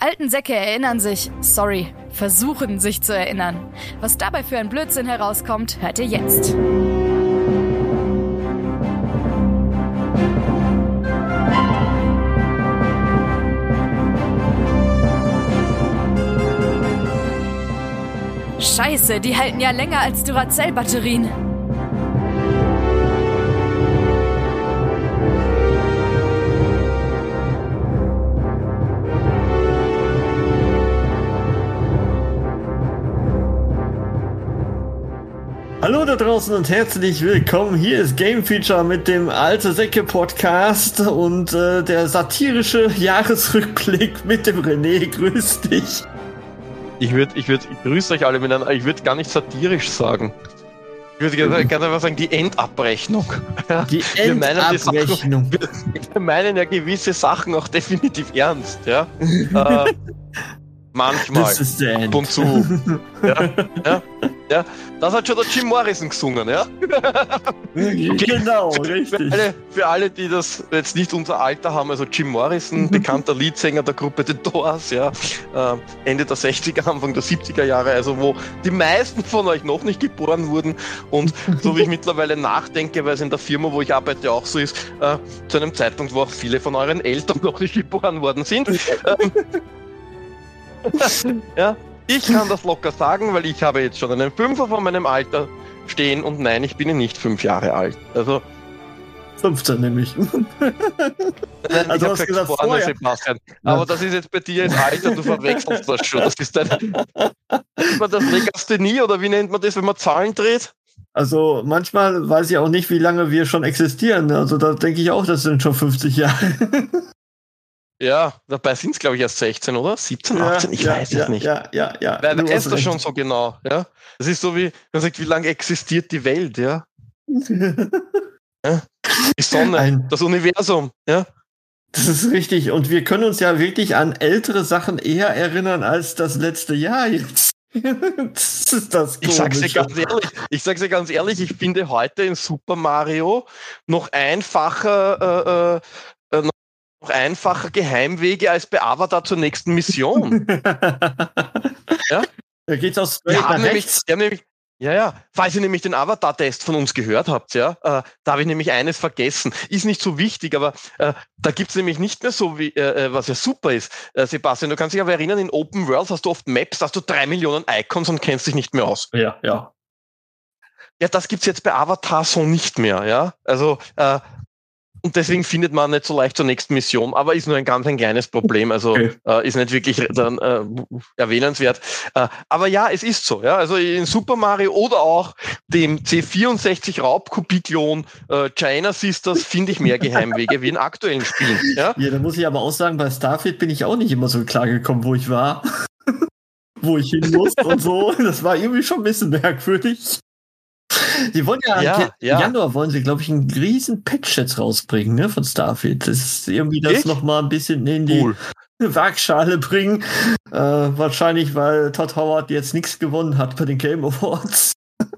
Die alten Säcke erinnern sich, sorry, versuchen sich zu erinnern. Was dabei für ein Blödsinn herauskommt, hört ihr jetzt. Scheiße, die halten ja länger als Duracell-Batterien. Hallo da draußen und herzlich willkommen. Hier ist Game Feature mit dem Alte Säcke Podcast und äh, der satirische Jahresrückblick mit dem René. Grüß dich. Ich würde, ich würde, ich grüße euch alle miteinander. Ich würde gar nicht satirisch sagen. Ich würde gerne, gerne einfach sagen, die Endabrechnung. Die Wir meinen die Endabrechnung. Wir meinen ja gewisse Sachen auch definitiv ernst, ja. äh, manchmal. Das ist der ab und zu. Ja, ja, ja. Das hat schon der Jim Morrison gesungen, ja. Genau, Für richtig. alle, für alle, die das jetzt nicht unser Alter haben, also Jim Morrison, bekannter Leadsänger der Gruppe The Doors, ja, äh, Ende der 60er, Anfang der 70er Jahre, also wo die meisten von euch noch nicht geboren wurden und so wie ich mittlerweile nachdenke, weil es in der Firma, wo ich arbeite, auch so ist, äh, zu einem Zeitpunkt, wo auch viele von euren Eltern noch nicht geboren worden sind. Ähm, ja, ich kann das locker sagen, weil ich habe jetzt schon einen Fünfer von meinem Alter stehen und nein, ich bin nicht fünf Jahre alt. Also 15 nämlich. Nein, Also ich hast habe gesagt, vorne, vorher. Sebastian. Aber das ist jetzt bei dir ins Alter, du verwechselst das schon. Das ist dein. Nennt man das Legasthenie oder wie nennt man das, wenn man Zahlen dreht? Also manchmal weiß ich auch nicht, wie lange wir schon existieren. Also da denke ich auch, das sind schon 50 Jahre. Ja, dabei sind es, glaube ich, erst 16, oder? 17, 18, ich ja, weiß ja, es nicht. Ja, ja, ja. Wer weiß das schon so genau, ja? Das ist so wie, man sagt, wie lange existiert die Welt, ja? Die Sonne, Ein- das Universum, ja? Das ist richtig. Und wir können uns ja wirklich an ältere Sachen eher erinnern als das letzte Jahr jetzt. das ist das Ich sag's dir ganz ehrlich, ich sag's dir ganz ehrlich, ich finde heute in Super Mario noch einfacher, äh, äh, noch einfacher Geheimwege als bei Avatar zur nächsten Mission. Ja? Da geht's straight Wir haben nämlich, wir haben nämlich, ja, ja, falls ihr nämlich den Avatar-Test von uns gehört habt, ja, äh, da habe ich nämlich eines vergessen. Ist nicht so wichtig, aber äh, da gibt's nämlich nicht mehr so, wie, äh, äh, was ja super ist. Äh, Sebastian, du kannst dich aber erinnern, in Open World hast du oft Maps, da hast du drei Millionen Icons und kennst dich nicht mehr aus. Ja, ja. Ja, das gibt's jetzt bei Avatar so nicht mehr, ja. Also, äh, und deswegen findet man nicht so leicht zur nächsten Mission, aber ist nur ein ganz ein kleines Problem. Also Okay. äh, ist nicht wirklich dann äh, erwähnenswert. Äh, aber ja, es ist so, ja. Also in Super Mario oder auch dem C64 Raubkopie-Klon äh, China Sisters finde ich mehr Geheimwege wie in aktuellen Spielen. Ja? Ja, da muss ich aber auch sagen, bei Starfield bin ich auch nicht immer so klar gekommen, wo ich war. wo ich hin muss und so. Das war irgendwie schon ein bisschen merkwürdig. Die wollen ja, Ja, im ja. Januar wollen sie, glaube ich, einen riesen Patch jetzt rausbringen, ne, von Starfield. Das ist irgendwie das Echt? noch mal ein bisschen in die Cool. Waagschale bringen. Äh, wahrscheinlich, weil Todd Howard jetzt nichts gewonnen hat bei den Game Awards.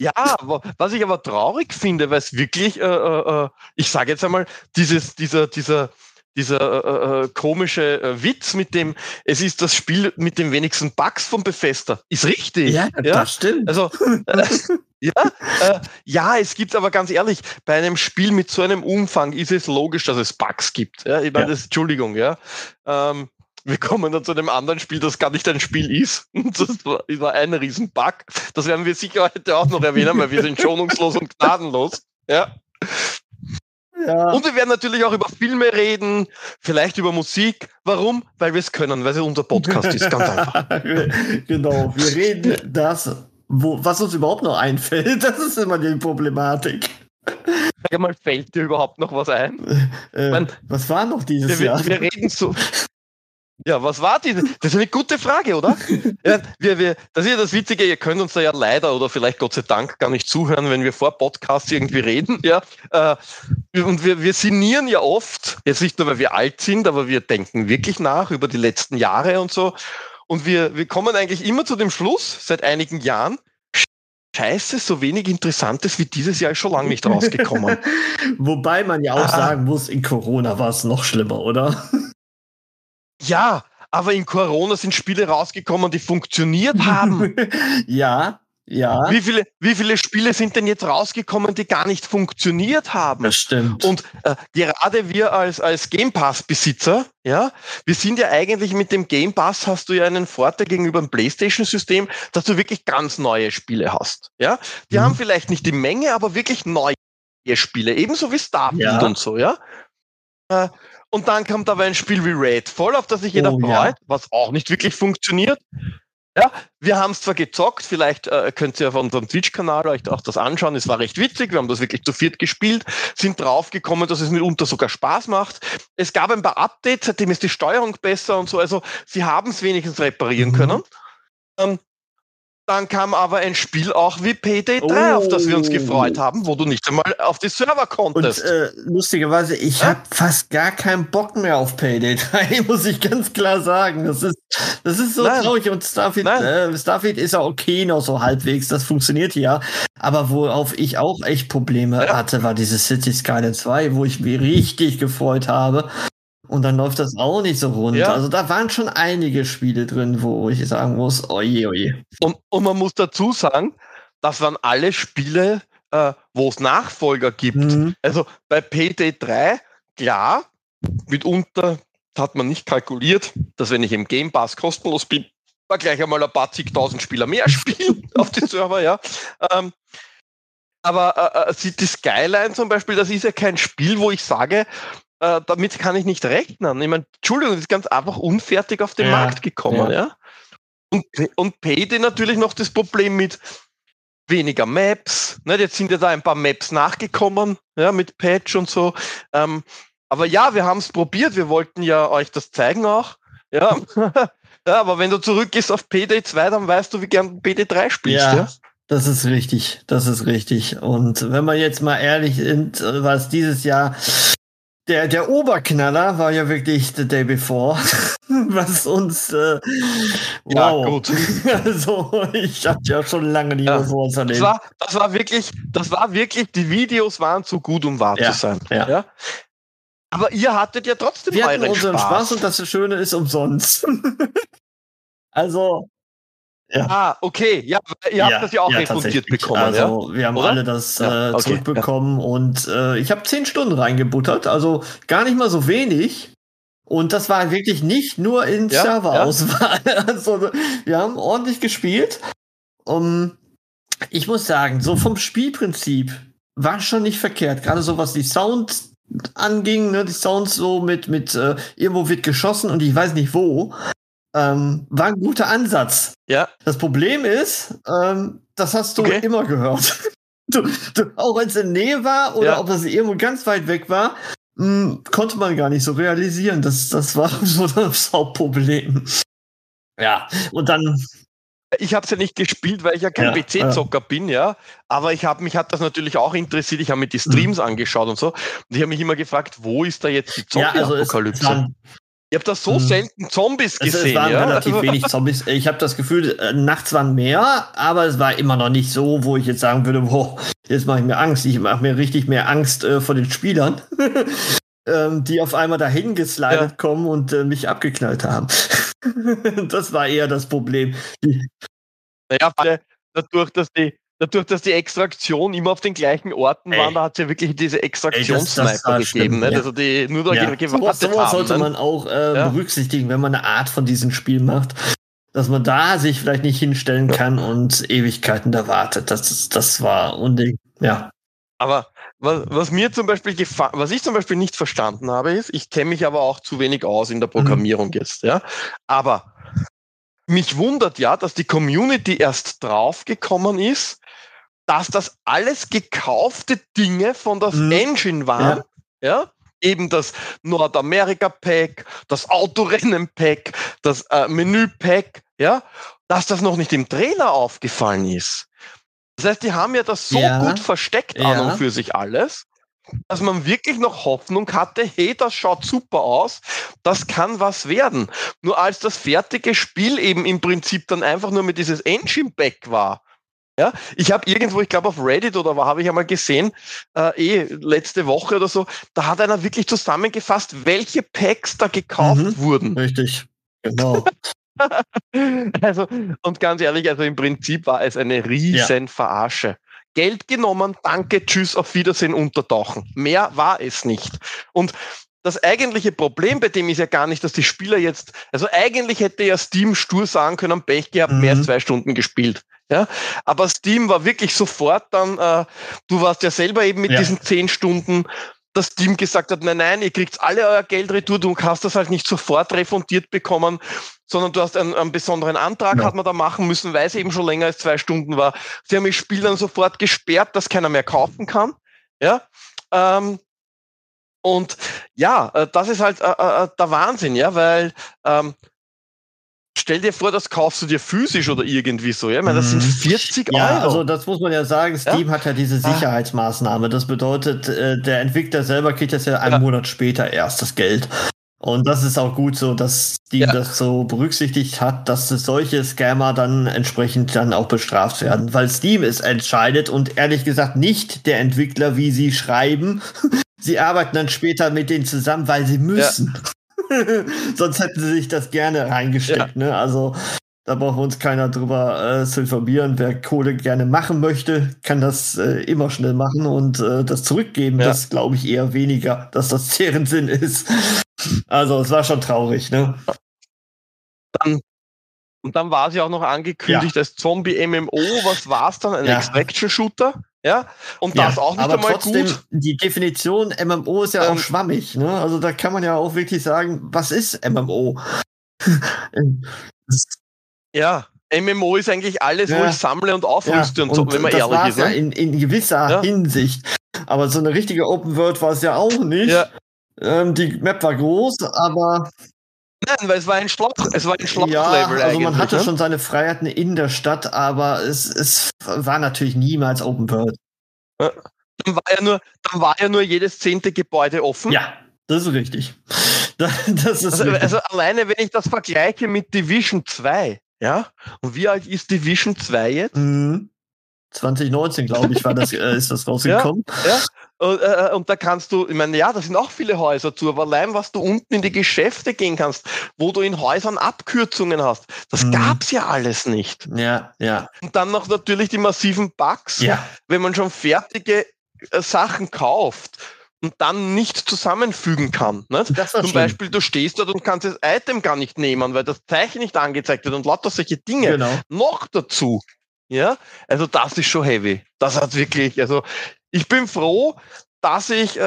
Ja, was ich aber traurig finde, weil es wirklich, äh, äh, äh, ich sage jetzt einmal, dieses, dieser, dieser, dieser äh, äh, komische äh, Witz mit dem, es ist das Spiel mit den wenigsten Bugs von Bethesda, ist richtig. das stimmt. Also, äh, ja, äh, ja, es gibt aber ganz ehrlich, bei einem Spiel mit so einem Umfang ist es logisch, dass es Bugs gibt. Ja, ich meine, Ja. das, Entschuldigung, ja. Ähm, wir kommen dann zu einem anderen Spiel, das gar nicht ein Spiel ist. Das war ein Riesenbug. Das werden wir sicher heute auch noch erwähnen, weil wir sind schonungslos und gnadenlos. Ja. Ja. Und wir werden natürlich auch über Filme reden, vielleicht über Musik. Warum? Weil wir es können, weil es unser Podcast ist. Ganz einfach. genau, wir reden das, wo, was uns überhaupt noch einfällt. Das ist immer die Problematik. Sag mal, fällt dir überhaupt noch was ein? Äh, Man- was war noch dieses Wir, Jahr? wir reden so. Ja, was war die? Das ist eine gute Frage, oder? ja, wir, wir, das ist ja das Witzige, ihr könnt uns da ja leider oder vielleicht Gott sei Dank gar nicht zuhören, wenn wir vor Podcasts irgendwie reden. Ja, äh, und wir, wir sinnieren ja oft, jetzt nicht nur, weil wir alt sind, aber wir denken wirklich nach über die letzten Jahre und so. Und wir, wir kommen eigentlich immer zu dem Schluss, seit einigen Jahren, Scheiße, so wenig Interessantes wie dieses Jahr ist schon lange nicht rausgekommen. Wobei man ja auch ah. sagen muss, in Corona war es noch schlimmer, oder? Ja, aber in Corona sind Spiele rausgekommen, die funktioniert haben. ja, ja. Wie viele, wie viele Spiele sind denn jetzt rausgekommen, die gar nicht funktioniert haben? Das stimmt. Und äh, gerade wir als, als Game Pass-Besitzer, ja, wir sind ja eigentlich mit dem Game Pass hast du ja einen Vorteil gegenüber dem PlayStation-System, dass du wirklich ganz neue Spiele hast. Ja, die mhm. haben vielleicht nicht die Menge, aber wirklich neue Spiele, ebenso wie Starfield ja. und so, ja. Äh, und dann kommt aber ein Spiel wie Redfall, auf das sich jeder oh, freut, ja. was auch nicht wirklich funktioniert. Ja, wir haben es zwar gezockt, vielleicht äh, könnt ihr auf unserem Twitch-Kanal euch auch das anschauen. Es war recht witzig, wir haben das wirklich zu viert gespielt, sind draufgekommen, dass es mitunter sogar Spaß macht. Es gab ein paar Updates, seitdem ist die Steuerung besser und so. Also sie haben es wenigstens reparieren mhm. können. Ähm, dann kam aber ein Spiel auch wie Payday 3, oh. auf das wir uns gefreut oh. haben, wo du nicht einmal auf die Server konntest. Und äh, lustigerweise, ich ja? habe fast gar keinen Bock mehr auf Payday 3, muss ich ganz klar sagen. Das ist, das ist so Nein. traurig. Und Starfield, äh, Starfield ist ja okay noch so halbwegs, das funktioniert ja. Aber worauf ich auch echt Probleme ja. hatte, war diese City Skyline 2, wo ich mich richtig gefreut habe. Und dann läuft das auch nicht so rund. Ja. Also da waren schon einige Spiele drin, wo ich sagen muss, oje, oje. Und, und man muss dazu sagen, das waren alle Spiele, äh, wo es Nachfolger gibt. Mhm. Also bei PD 3, klar, mitunter hat man nicht kalkuliert, dass wenn ich im Game Pass kostenlos bin, da gleich einmal ein paar zigtausend Spieler mehr spielen auf die Server, ja. Ähm, aber äh, City äh, Skyline zum Beispiel, das ist ja kein Spiel, wo ich sage, äh, damit kann ich nicht rechnen. Ich meine, Entschuldigung, das ist ganz einfach unfertig auf den ja, Markt gekommen, ja. ja? Und, und Payday natürlich noch das Problem mit weniger Maps. Ne? Jetzt sind ja da ein paar Maps nachgekommen, ja, mit Patch und so. Ähm, aber ja, wir haben es probiert. Wir wollten ja euch das zeigen auch. Ja. ja, aber wenn du zurückgehst auf PD 2, dann weißt du, wie gern PD 3 spielst. Ja. ja? Das ist richtig, das ist richtig. Und wenn man jetzt mal ehrlich ist, was dieses Jahr der, der Oberknaller war ja wirklich The Day Before, was uns, äh, wow. Ja, gut. also, ich habe ja schon lange nicht mehr sowas erlebt. Das war, das war wirklich, das war wirklich, die Videos waren zu gut, um wahr ja, zu sein. Ja. ja. Aber ihr hattet ja trotzdem Wir hatten unseren Spaß. Spaß und das Schöne ist umsonst. also, ja. Ah, okay. Ja, ihr habt das ja auch ja, refundiert bekommen. Also, ja? wir haben Oder? alle das äh, okay. zurückbekommen und äh, ich habe zehn Stunden reingebuttert, also gar nicht mal so wenig. Und das war wirklich nicht nur in Serverauswahl. Also, wir haben ordentlich gespielt. Um, ich muss sagen, so vom Spielprinzip war schon nicht verkehrt. Gerade so was die Sound anging, ne, die Sounds so mit, mit äh, irgendwo wird geschossen und ich weiß nicht wo. Ähm, war ein guter Ansatz. Ja. Das Problem ist, ähm, das hast du okay. immer gehört. Du, du, auch wenn es in der Nähe war oder ja. ob das irgendwo ganz weit weg war, mh, hm, konnte man gar nicht so realisieren. Das, das war so das Hauptproblem. Ja, und dann. Ich habe es ja nicht gespielt, weil ich ja kein ja, PC-Zocker ja. bin, ja. Aber ich habe mich hat das natürlich auch interessiert. Ich habe mir die Streams mhm. angeschaut und so. Und ich habe mich immer gefragt, wo ist da jetzt die Zombie-Apokalypse? Ja, also ich habe da so hm. selten Zombies gesehen. Es, es waren ja? relativ wenig Zombies. Ich habe das Gefühl, äh, nachts waren mehr, aber es war immer noch nicht so, wo ich jetzt sagen würde, boah, jetzt mache ich mir Angst. Ich mache mir richtig mehr Angst äh, vor den Spielern, ähm, die auf einmal dahin geslidet ja. kommen und äh, mich abgeknallt haben. das war eher das Problem. Naja, dadurch, dass die dadurch, dass die Extraktion immer auf den gleichen Orten Ey. waren, da hat es ja wirklich diese Extraktionssniper gegeben, ne? ja. also die nur da ja. gewartet so, haben. sollte ne? man auch äh, ja. berücksichtigen, wenn man eine Art von diesem Spiel macht, dass man da sich vielleicht nicht hinstellen kann und Ewigkeiten da wartet. Das, das war unding, ja. Aber was, was mir zum Beispiel was ich zum Beispiel nicht verstanden habe, ist, ich kenne mich aber auch zu wenig aus in der Programmierung mhm. jetzt, ja. Aber mich wundert ja, dass die Community erst draufgekommen ist, dass das alles gekaufte Dinge von der mhm. Engine waren, ja. ja. eben das Nordamerika-Pack, das Autorennen-Pack, das äh, Menü-Pack, ja, dass das noch nicht dem Trainer aufgefallen ist. Das heißt, die haben ja das so ja. gut versteckt ja. an und für sich alles, dass man wirklich noch Hoffnung hatte, hey, das schaut super aus, das kann was werden. Nur als das fertige Spiel eben im Prinzip dann einfach nur mit dieses Engine-Back war, ja, ich habe irgendwo, ich glaube auf Reddit oder habe ich einmal gesehen, äh, eh letzte Woche oder so, da hat einer wirklich zusammengefasst, welche Packs da gekauft mhm, wurden. Richtig, genau. also, und ganz ehrlich, also im Prinzip war es eine riesen ja. Verarsche. Geld genommen, danke, tschüss, auf Wiedersehen, untertauchen. Mehr war es nicht. Und das eigentliche Problem bei dem ist ja gar nicht, dass die Spieler jetzt, also eigentlich hätte ja Steam stur sagen können, Pech gehabt, mhm. mehr als mhm. zwei Stunden gespielt. Ja, aber Steam war wirklich sofort dann, äh, du warst ja selber eben mit ja. diesen zehn Stunden, das Team gesagt hat, nein, nein, ihr kriegt alle euer Geld retour, du hast das halt nicht sofort refundiert bekommen, sondern du hast einen, einen besonderen Antrag, ja. hat man da machen müssen, weil es eben schon länger als zwei Stunden war. Sie haben das Spiel dann sofort gesperrt, dass keiner mehr kaufen kann. Ja. Ähm, und ja, äh, das ist halt äh, äh, der Wahnsinn, ja, weil ähm, stell dir vor, das kaufst du dir physisch oder irgendwie so. Ja, ich meine, das sind 40 mhm. ja, Euro. Also das muss man ja sagen. Steam ja? hat ja diese ah. Sicherheitsmaßnahme. Das bedeutet, äh, der Entwickler selber kriegt das ja einen ja. Monat später erst das Geld. Und das ist auch gut so, dass Steam ja. das so berücksichtigt hat, dass solche Scammer dann entsprechend dann auch bestraft werden, weil Steam es entscheidet und ehrlich gesagt nicht der Entwickler, wie sie schreiben. sie arbeiten dann später mit denen zusammen, weil sie müssen. Ja. Sonst hätten sie sich das gerne reingesteckt. Ja. Ne? Also da braucht uns keiner drüber äh, zu informieren. Wer Kohle gerne machen möchte, kann das äh, immer schnell machen und äh, das zurückgeben. Ja. Das glaube ich eher weniger, dass das deren Sinn ist. Also es war schon traurig. Ne? Dann und dann war sie auch noch angekündigt ja. als Zombie-MMO. Was war es dann? Ein ja. Extraction-Shooter? Ja, und das ja, auch nicht einmal trotzdem, gut. Die Definition MMO ist ja ähm, auch schwammig. Ne? Also da kann man ja auch wirklich sagen, was ist MMO? ja, MMO ist eigentlich alles, ja. wo ich sammle und aufrüste ja, und, so, wenn man ehrlich ist. Ne? Ja in, in gewisser. Hinsicht. Aber so eine richtige Open World war es ja auch nicht. Ähm, die Map war groß, aber Nein, weil es war ein Schloss, es war ein Schlosslevel ja, also man hatte ne? schon seine Freiheiten in der Stadt, aber es, es war natürlich niemals Open World. Dann war ja nur, dann war ja nur jedes zehnte Gebäude offen. Ja, das ist richtig. Das ist also, richtig. also alleine, wenn ich das vergleiche mit Division 2, ja, und wie alt ist Division 2 jetzt? Mhm. 2019, glaube ich, war das, äh, ist das rausgekommen. Ja, ja. Und, äh, und da kannst du, ich meine, ja, da sind auch viele Häuser zu, aber allein, was du unten in die Geschäfte gehen kannst, wo du in Häusern Abkürzungen hast, das mhm. gab's ja alles nicht. Ja, ja. Und dann noch natürlich die massiven Bugs, ja. wenn man schon fertige äh, Sachen kauft und dann nicht zusammenfügen kann. Nicht? Zum schlimm. Beispiel, du stehst dort und kannst das Item gar nicht nehmen, weil das Zeichen nicht angezeigt wird und lauter solche Dinge. Genau. Noch dazu. Ja, also das ist schon heavy. Das hat wirklich, also ich bin froh, dass ich äh,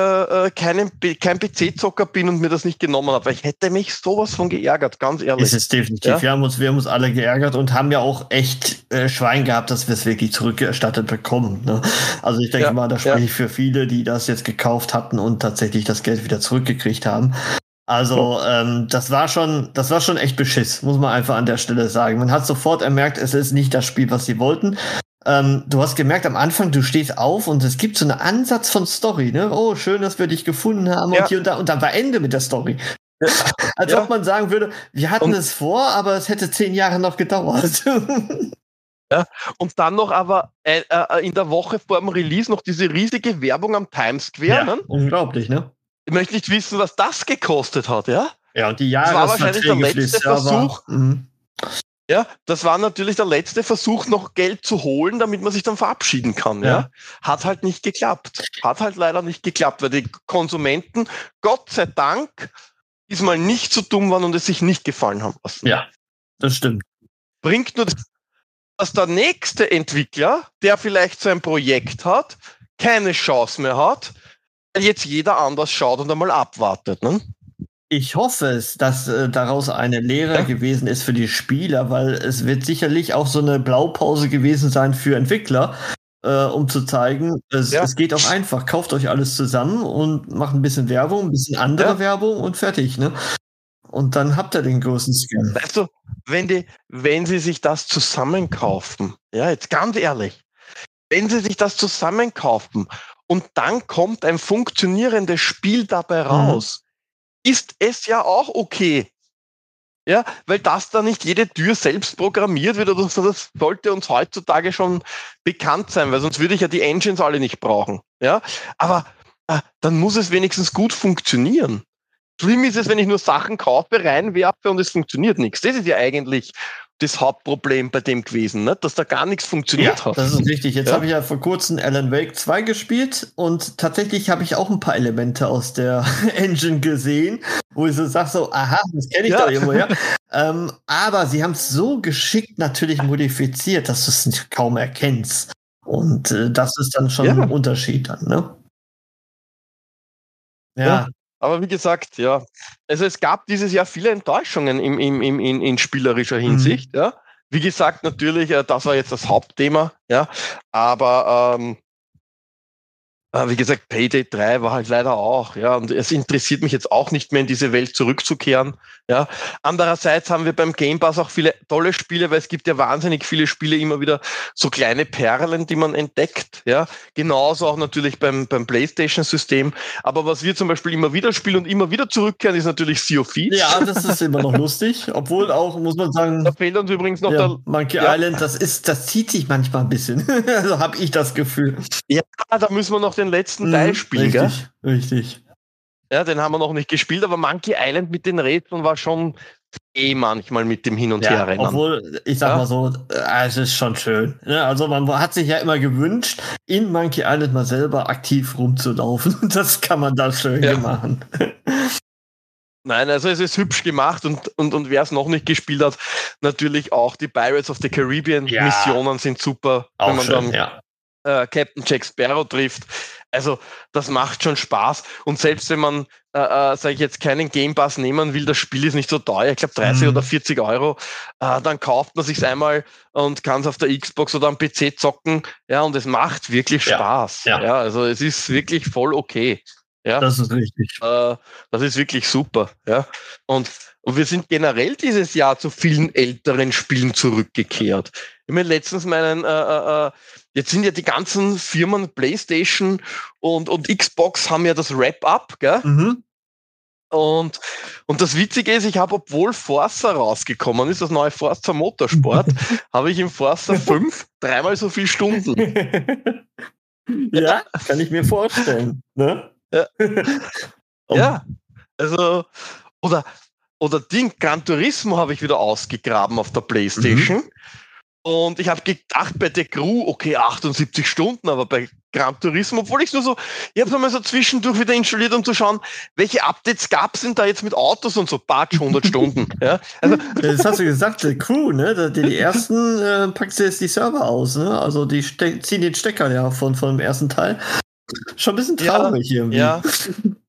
äh kein, kein PC-Zocker bin und mir das nicht genommen habe, weil ich hätte mich sowas von geärgert, ganz ehrlich. Ist es definitiv. Ja? Wir, haben uns, wir haben uns alle geärgert und haben ja auch echt äh, Schwein gehabt, dass wir es wirklich zurückerstattet bekommen. Ne? Also ich denke ja, mal, da spreche ja. ich für viele, die das jetzt gekauft hatten und tatsächlich das Geld wieder zurückgekriegt haben. Also ähm, das war schon, das war schon echt Beschiss, muss man einfach an der Stelle sagen. Man hat sofort ermerkt, es ist nicht das Spiel, was sie wollten. Ähm, du hast gemerkt am Anfang, du stehst auf und es gibt so einen Ansatz von Story, ne? Oh, schön, dass wir dich gefunden haben ja. und hier und da und dann war Ende mit der Story. Als ja. ob man sagen würde, wir hatten und es vor, aber es hätte zehn Jahre noch gedauert. Ja, und dann noch aber äh, äh, in der Woche vor dem Release noch diese riesige Werbung am Times Square. Ja, ne? Unglaublich, ne? Ich möchte nicht wissen, was das gekostet hat, ja? Ja, und die Jahre das war wahrscheinlich der letzte Versuch. Mhm. Ja, das war natürlich der letzte Versuch, noch Geld zu holen, damit man sich dann verabschieden kann. Ja. ja. Hat halt nicht geklappt. Hat halt leider nicht geklappt, weil die Konsumenten, Gott sei Dank, diesmal nicht so dumm waren und es sich nicht gefallen haben lassen. Ja, das stimmt. Bringt nur, dass der nächste Entwickler, der vielleicht so ein Projekt hat, keine Chance mehr hat, weil jetzt jeder anders schaut und einmal abwartet. Ne? Ich hoffe es, dass äh, daraus eine Lehre ja. gewesen ist für die Spieler, weil es wird sicherlich auch so eine Blaupause gewesen sein für Entwickler, äh, um zu zeigen, es, ja. es, geht auch einfach. Kauft euch alles zusammen und macht ein bisschen Werbung, ein bisschen andere ja. Werbung und fertig, ne? Und dann habt ihr den großen Scam. Weißt du, wenn, die, wenn sie sich das zusammenkaufen, ja, jetzt ganz ehrlich, wenn sie sich das zusammenkaufen und dann kommt ein funktionierendes Spiel dabei mhm. raus, mhm. Ist es ja auch okay. Ja, weil das da nicht jede Tür selbst programmiert wird oder so, das sollte uns heutzutage schon bekannt sein, weil sonst würde ich ja die Engines alle nicht brauchen. Ja, aber äh, dann muss es wenigstens gut funktionieren. Schlimm ist es, wenn ich nur Sachen kaufe, reinwerfe und es funktioniert nichts. Das ist ja eigentlich das Hauptproblem bei dem gewesen, ne? dass da gar nichts funktioniert ja, hat. Das ist richtig. Jetzt ja? habe ich ja vor kurzem Alan Wake 2 gespielt und tatsächlich habe ich auch ein paar Elemente aus der Engine gesehen, wo ich so sage, so, aha, das kenne ich ja. doch irgendwo, ja. ähm, aber sie haben es so geschickt natürlich modifiziert, dass du es kaum erkennst. Und äh, das ist dann schon ein Unterschied dann, ne? Ja, aber wie gesagt, ja, also es gab dieses Jahr viele Enttäuschungen im, im, im, in, in spielerischer mhm. Hinsicht, mhm. ja. Wie gesagt, natürlich, äh, das war jetzt das Hauptthema, ja. Aber ähm, äh, wie gesagt, Payday 3 war halt leider auch, ja, und es interessiert mich jetzt auch nicht mehr in diese Welt zurückzukehren, ja. Andererseits haben wir beim Game Pass auch viele tolle Spiele, weil es gibt ja wahnsinnig viele Spiele immer wieder so kleine Perlen, die man entdeckt, ja. Genauso auch natürlich beim, beim PlayStation-System. Aber was wir zum Beispiel immer wieder spielen und immer wieder zurückkehren, ist natürlich Sea of Thieves. Ja, das ist immer noch lustig, obwohl auch, muss man sagen. Da fehlt uns übrigens noch ja, der Monkey ja. Island, das ist, das zieht sich manchmal ein bisschen. also habe ich das Gefühl. Ja, da müssen wir noch den letzten mhm, Teil spielen, richtig, gell? Richtig. Ja, den haben wir noch nicht gespielt, aber Monkey Island mit den Rätseln war schon eh manchmal mit dem Hin- und ja, Herrennen. Obwohl, ich sag ja? mal so, äh, es ist schon schön. Ne? Also man hat sich ja immer gewünscht, in Monkey Island mal selber aktiv rumzulaufen. Das kann man da schön ja. machen. Nein, also es ist hübsch gemacht und, und, und wer es noch nicht gespielt hat, natürlich auch die Pirates of the Caribbean Missionen sind super, auch wenn man schön, dann ja äh, Captain Jack Sparrow trifft. Also das macht schon Spaß. Und selbst wenn man, äh, äh, sage ich jetzt, keinen Game Pass nehmen will, das Spiel ist nicht so teuer, ich glaube 30 mhm. oder 40 Euro, äh, dann kauft man sich's einmal und kann es auf der Xbox oder am PC zocken. Ja, und es macht wirklich Spaß. Ja, ja. ja also es ist wirklich voll okay. Ja, das ist richtig. Äh, das ist wirklich super. Ja, und und wir sind generell dieses Jahr zu vielen älteren Spielen zurückgekehrt. Ich habe letztens meinen, äh, äh, äh, jetzt sind ja die ganzen Firmen PlayStation und, und Xbox haben ja das Wrap-Up, gell? Mhm. Und, und das Witzige ist, ich habe, obwohl Forza rausgekommen ist, das neue Forza Motorsport, habe ich im Forza 5 dreimal so viele Stunden. ja, kann ich mir vorstellen. Ne? Ja. Ja, also, oder oder Ding, Gran Turismo habe ich wieder ausgegraben auf der Playstation. Mhm. Und ich habe gedacht, bei der Crew, okay, 78 Stunden, aber bei Gran Turismo, obwohl ich nur so, ich habe es mal so zwischendurch wieder installiert, um zu schauen, welche Updates gab es denn da jetzt mit Autos und so, Batsch, 100 Stunden. Ja, also, das hast du gesagt, die Crew, ne? Die, die ersten äh, packst du jetzt die Server aus, ne? Also die ziehen den Stecker ja von, von dem ersten Teil. Schon ein bisschen traurig ja, irgendwie. Ja.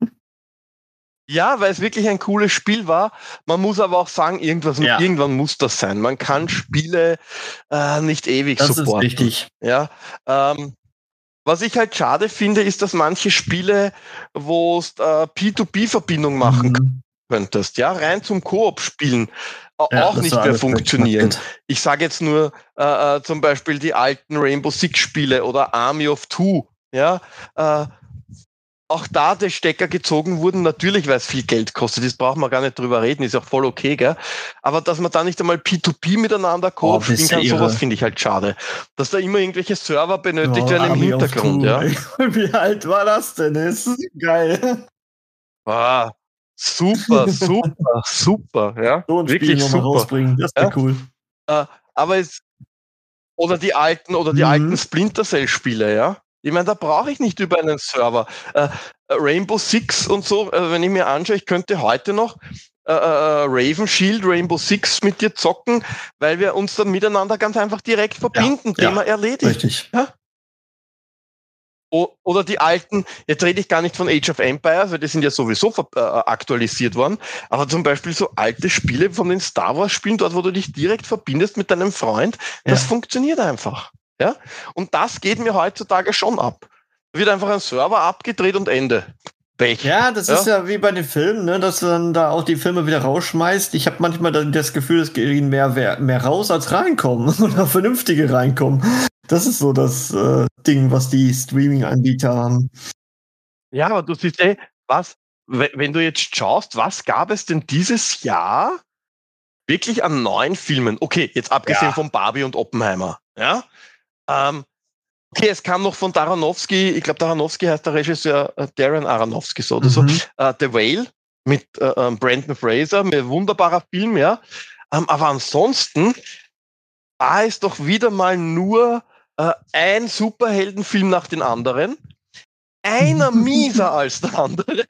Ja, weil es wirklich ein cooles Spiel war. Man muss aber auch sagen, irgendwas, ja. irgendwann muss das sein. Man kann Spiele äh, nicht ewig das supporten. Ist richtig. Ja, ähm, was ich halt schade finde, ist, dass manche Spiele, wo es äh, P2P-Verbindung machen mhm. könntest, ja, rein zum Koop spielen, ja, auch nicht mehr funktionieren. Ich sage jetzt nur äh, äh, zum Beispiel die alten Rainbow Six Spiele oder Army of Two, ja, äh, auch da der Stecker gezogen wurden, natürlich, weil es viel Geld kostet, das braucht man gar nicht drüber reden, ist auch voll okay, gell? Aber dass man da nicht einmal P2P miteinander Koop oh, spielen kann, sowas finde ich halt schade. Dass da immer irgendwelche Server benötigt oh, werden im Hintergrund, ja. Wie alt war das denn? Das ist geil. Ah, super, super, super, ja. So ein Wirklich Spiel super. rausbringen, das wäre ja? cool. Äh, aber es, oder die alten, oder die mhm. alten Splinter Cell Spiele, ja. Ich meine, da brauche ich nicht über einen Server. Äh, Rainbow Six und so, äh, wenn ich mir anschaue, ich könnte heute noch äh, äh, Raven Shield, Rainbow Six mit dir zocken, weil wir uns dann miteinander ganz einfach direkt verbinden. Ja, Thema ja, erledigt. Richtig. Ja? oder die alten, jetzt rede ich gar nicht von Age of Empires, weil die sind ja sowieso äh, aktualisiert worden, aber zum Beispiel so alte Spiele von den Star Wars Spielen, dort, wo du dich direkt verbindest mit deinem Freund, das funktioniert einfach. Ja? Und das geht mir heutzutage schon ab. Wird einfach ein Server abgedreht und Ende. Pech. Ja, das ja? ist ja wie bei den Filmen, ne, dass du dann da auch die Filme wieder rausschmeißt. Ich habe manchmal dann das Gefühl, es gehen mehr, mehr raus als reinkommen oder vernünftige reinkommen. Das ist so das äh, Ding, was die Streaming-Anbieter haben. Ja, aber du siehst, ey, was, wenn du jetzt schaust, was gab es denn dieses Jahr wirklich an neuen Filmen? Okay, jetzt abgesehen ja. von Barbie und Oppenheimer, ja. Ähm, Okay, es kam noch von Daranowski, ich glaube, Daranowski heißt der Regisseur äh, Darren Aronofsky so oder mhm. so, äh, The Whale mit äh, ähm, Brandon Fraser, mit wunderbarer Film, ja. Ähm, aber ansonsten war es doch wieder mal nur äh, ein Superheldenfilm nach den anderen. Einer mieser als der andere.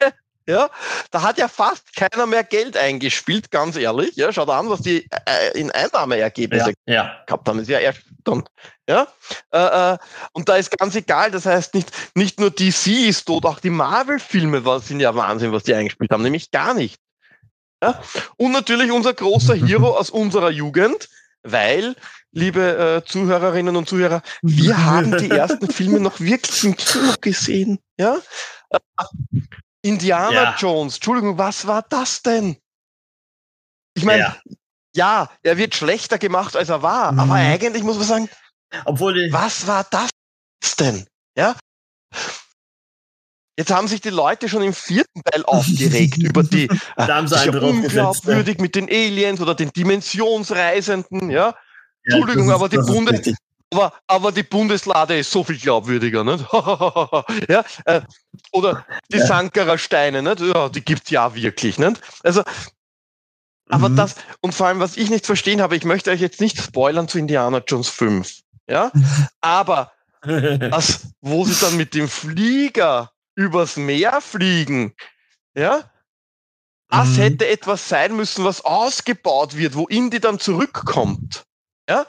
Ja, da hat ja fast keiner mehr Geld eingespielt, ganz ehrlich. Ja, schaut an, was die äh, in Einnahmeergebnisse ja, ja. gehabt haben. Ist ja erstaunt. Ja, äh, äh, und da ist ganz egal. Das heißt, nicht, nicht nur DC ist tot, auch die Marvel-Filme sind ja Wahnsinn, was die eingespielt haben, nämlich gar nicht. Ja? Und natürlich unser großer Hero aus unserer Jugend, weil, liebe äh, Zuhörerinnen und Zuhörer, wir haben die ersten Filme noch wirklich im Kino gesehen. Ja. Indiana ja. Jones, Entschuldigung, was war das denn? Ich meine, ja. ja. er wird schlechter gemacht, als er war, mhm. aber eigentlich muss man sagen, obwohl was war das denn? Ja. Jetzt haben sich die Leute schon im vierten Teil aufgeregt über die da sie ja unglaubwürdig mit den Aliens oder den Dimensionsreisenden, ja. ja Entschuldigung, ist, aber die Bundes aber, aber die Bundeslade ist so viel glaubwürdiger, nicht? ja, äh, oder die ja. Sankara-Steine, nicht? Ja, die gibt's ja wirklich, nicht? Also, aber mhm. das, und vor allem, was ich nicht verstehen habe, ich möchte euch jetzt nicht spoilern zu Indiana Jones 5, ja? Aber das, wo sie dann mit dem Flieger übers Meer fliegen, ja? Das mhm. hätte etwas sein müssen, was ausgebaut wird, wo Indy dann zurückkommt. Ja?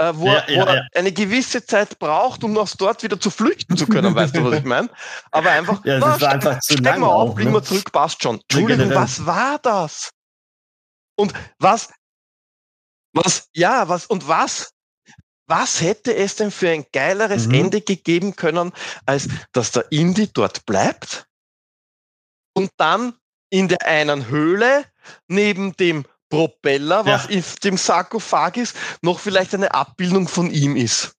Äh, wo, ja, ja, wo er eine gewisse Zeit braucht, um aus dort wieder zu flüchten zu können, weißt du, was ich meine? Aber einfach, ja, das na, war einfach zu lang mal auf, bringen ne? wir zurück, passt schon. Entschuldigung, was war das? Und was, was, ja, was, und was, was hätte es denn für ein geileres mhm. Ende gegeben können, als dass der Indie dort bleibt und dann in der einen Höhle neben dem Propeller, was ja. in dem Sarkophag ist, noch vielleicht eine Abbildung von ihm ist.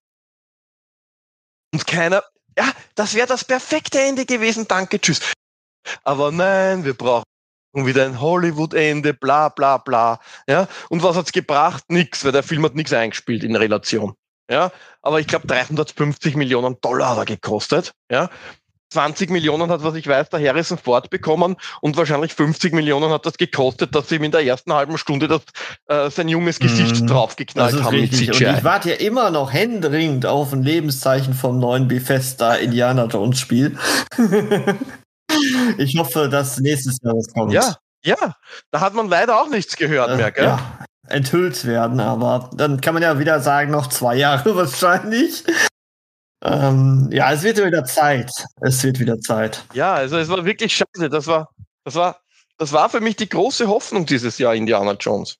Und keiner, ja, das wäre das perfekte Ende gewesen, danke, tschüss. Aber nein, wir brauchen wieder ein Hollywood-Ende, bla bla bla. Ja? Und was hat's gebracht? Nix, weil der Film hat nichts eingespielt in Relation. Ja, aber ich glaube 350 Millionen Dollar hat er gekostet. Ja, 20 Millionen hat, was ich weiß, der Harrison Ford bekommen und wahrscheinlich 50 Millionen hat das gekostet, dass sie ihm in der ersten halben Stunde das, äh, sein junges Gesicht mm, draufgeknallt haben richtig. mit CGI. Und ich warte ja immer noch händeringend auf ein Lebenszeichen vom neuen Bethesda Indiana Jones Spiel. ich hoffe, dass nächstes Jahr was kommt. Ja, ja, da hat man leider auch nichts gehört äh, mehr, gell? Ja, enthüllt werden, aber dann kann man ja wieder sagen, noch zwei Jahre wahrscheinlich. Ähm, ja, es wird wieder Zeit. Es wird wieder Zeit. Ja, also es war wirklich schade. Das war, das war, das war für mich die große Hoffnung dieses Jahr, Indiana Jones.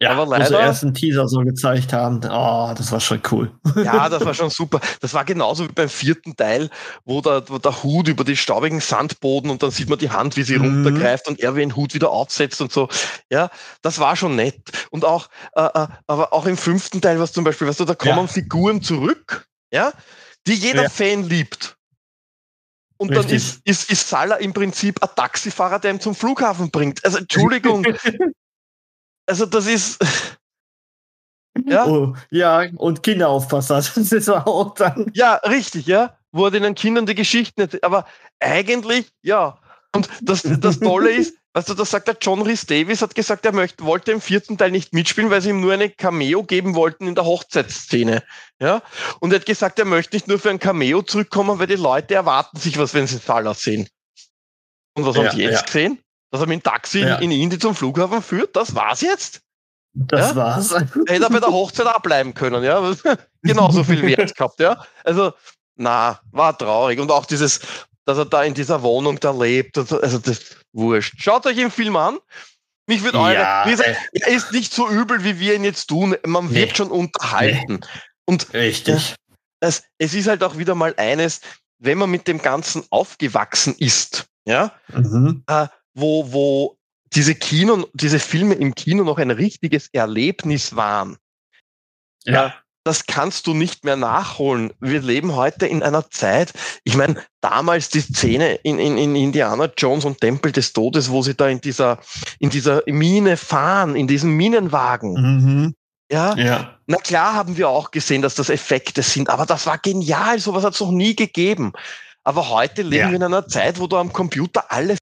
Ja, aber leider, sie ersten Teaser so gezeigt haben, oh, das war schon cool. Ja, das war schon super. Das war genauso wie beim vierten Teil, wo der, wo der Hut über die staubigen Sandboden und dann sieht man die Hand, wie sie mhm. runtergreift und er wie den Hut wieder aufsetzt und so. Ja, das war schon nett. Und auch, äh, äh, aber auch im fünften Teil, was zum Beispiel, weißt du, da kommen ja. Figuren zurück, ja, die jeder ja. Fan liebt. Und Richtig. dann ist, ist, ist Salah im Prinzip ein Taxifahrer, der ihn zum Flughafen bringt. Also Entschuldigung. also das ist. ja. Oh, ja, und Kinderaufpasser, das ist auch dann. Ja, richtig, ja. Wo er den Kindern die Geschichten. Aber eigentlich, ja. Und das, das Tolle ist, also da sagt der John Rhys Davis, hat gesagt, er möchte, wollte im vierten Teil nicht mitspielen, weil sie ihm nur eine Cameo geben wollten in der Hochzeitsszene. Ja? Und er hat gesagt, er möchte nicht nur für ein Cameo zurückkommen, weil die Leute erwarten sich was, wenn sie Salah sehen. Und was ja, haben die jetzt ja. gesehen? Dass er mit dem Taxi ja. in, in Indien zum Flughafen führt? Das war's jetzt? Das ja? war's. Er hätte er bei der Hochzeit abbleiben können, ja. Genauso viel Wert gehabt, ja. Also, na, war traurig. Und auch dieses, dass er da in dieser Wohnung da lebt. Also, das wurscht. Schaut euch den Film an. Mich wird eure. Ja, gesagt, er ist nicht so übel, wie wir ihn jetzt tun. Man wird nee. schon unterhalten. Nee. Und Richtig. Es, es ist halt auch wieder mal eines, wenn man mit dem Ganzen aufgewachsen ist, ja, mhm. äh, wo, wo diese Kino, diese Filme im Kino noch ein richtiges Erlebnis waren. Ja. Äh, das kannst du nicht mehr nachholen. Wir leben heute in einer Zeit, ich meine, damals die Szene in, in, in Indiana Jones und Tempel des Todes, wo sie da in dieser, in dieser Mine fahren, in diesem Minenwagen. Mhm. Ja? ja. Na klar haben wir auch gesehen, dass das Effekte sind, aber das war genial. Sowas hat es noch nie gegeben. Aber heute leben ja. wir in einer Zeit, wo du am Computer alles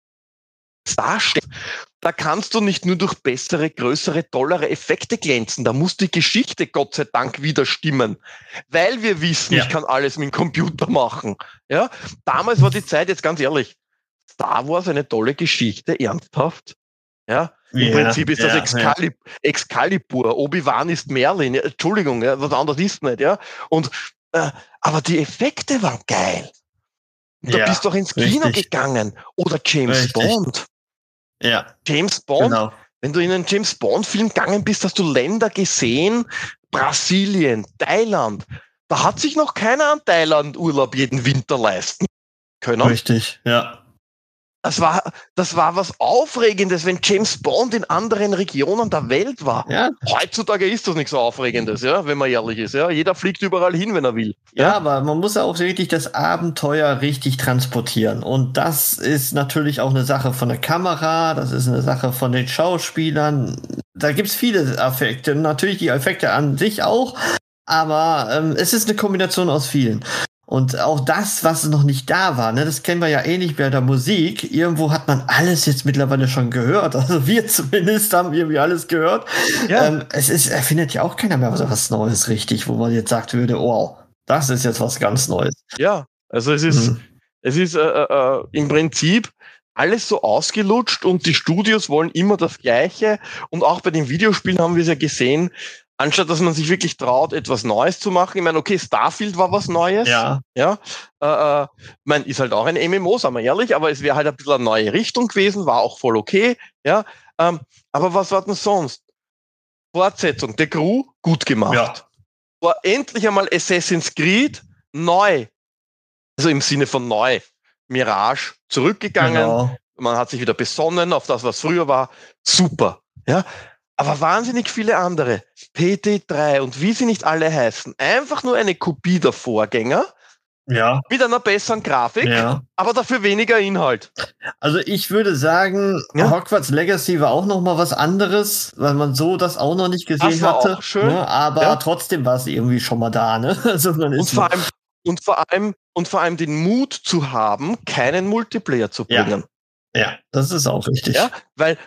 darsteht. Da kannst du nicht nur durch bessere, größere, tollere Effekte glänzen. Da muss die Geschichte Gott sei Dank wieder stimmen. Weil wir wissen, ja. ich kann alles mit dem Computer machen. Ja? Damals war die Zeit, jetzt ganz ehrlich, Star Wars eine tolle Geschichte, ernsthaft. Ja, im ja, Prinzip ist das ja, Excalib ja. Excalibur. Obi-Wan ist Merlin. Entschuldigung, was anderes ist nicht, ja. Und, äh, aber die Effekte waren geil. Da bist du doch ins Kino richtig. gegangen. Oder James richtig. Bond. Ja. James Bond, genau. wenn du in einen James Bond-Film gegangen bist, hast du Länder gesehen, Brasilien, Thailand. Da hat sich noch keiner an Thailand Urlaub jeden Winter leisten können. Richtig, ja. Das war, das war was Aufregendes, wenn James Bond in anderen Regionen der Welt war. Ja. Heutzutage ist das nichts so Aufregendes, ja, wenn man ehrlich ist. Ja. Jeder fliegt überall hin, wenn er will. Ja, ja aber man muss auch wirklich das Abenteuer richtig transportieren. Und das ist natürlich auch eine Sache von der Kamera, das ist eine Sache von den Schauspielern. Da gibt's viele Effekte. Natürlich die Effekte an sich auch, aber ähm, es ist eine Kombination aus vielen. Und auch das, was noch nicht da war, ne, das kennen wir ja ähnlich bei der Musik. Irgendwo hat man alles jetzt mittlerweile schon gehört. Also wir zumindest haben irgendwie alles gehört. Ja. Ähm, es ist, erfindet ja auch keiner mehr was Neues richtig, wo man jetzt sagt würde, oh, das ist jetzt was ganz Neues. Ja, also es ist, mhm. es ist äh, äh, im Prinzip alles so ausgelutscht und die Studios wollen immer das Gleiche. Und auch bei den Videospielen haben wir es ja gesehen, anstatt dass man sich wirklich traut, etwas Neues zu machen. Ich meine, okay, Starfield war was Neues. Ja. Ja. Äh, äh, meine, ist halt auch ein MMO, sagen wir ehrlich, aber es wäre halt ein bisschen eine neue Richtung gewesen, war auch voll okay. Ja. Ähm, aber was war denn sonst? Fortsetzung, der Crew, gut gemacht. Ja. War endlich einmal Assassin's Creed neu. Also im Sinne von neu. Mirage zurückgegangen. Genau. Man hat sich wieder besonnen auf das, was früher war. Super. Ja aber wahnsinnig viele andere. PT3 und wie sie nicht alle heißen. Einfach nur eine Kopie der Vorgänger. Ja. Mit einer besseren Grafik, ja. aber dafür weniger Inhalt. Also ich würde sagen, ja. Hogwarts Legacy war auch noch mal was anderes, weil man so das auch noch nicht gesehen hatte. Auch schön. Ne? Aber ja. trotzdem war es irgendwie schon mal da. Ne? Also und vor allem und vor allem und vor allem den Mut zu haben, keinen Multiplayer zu bringen. Ja, das ist auch richtig. Ja, weil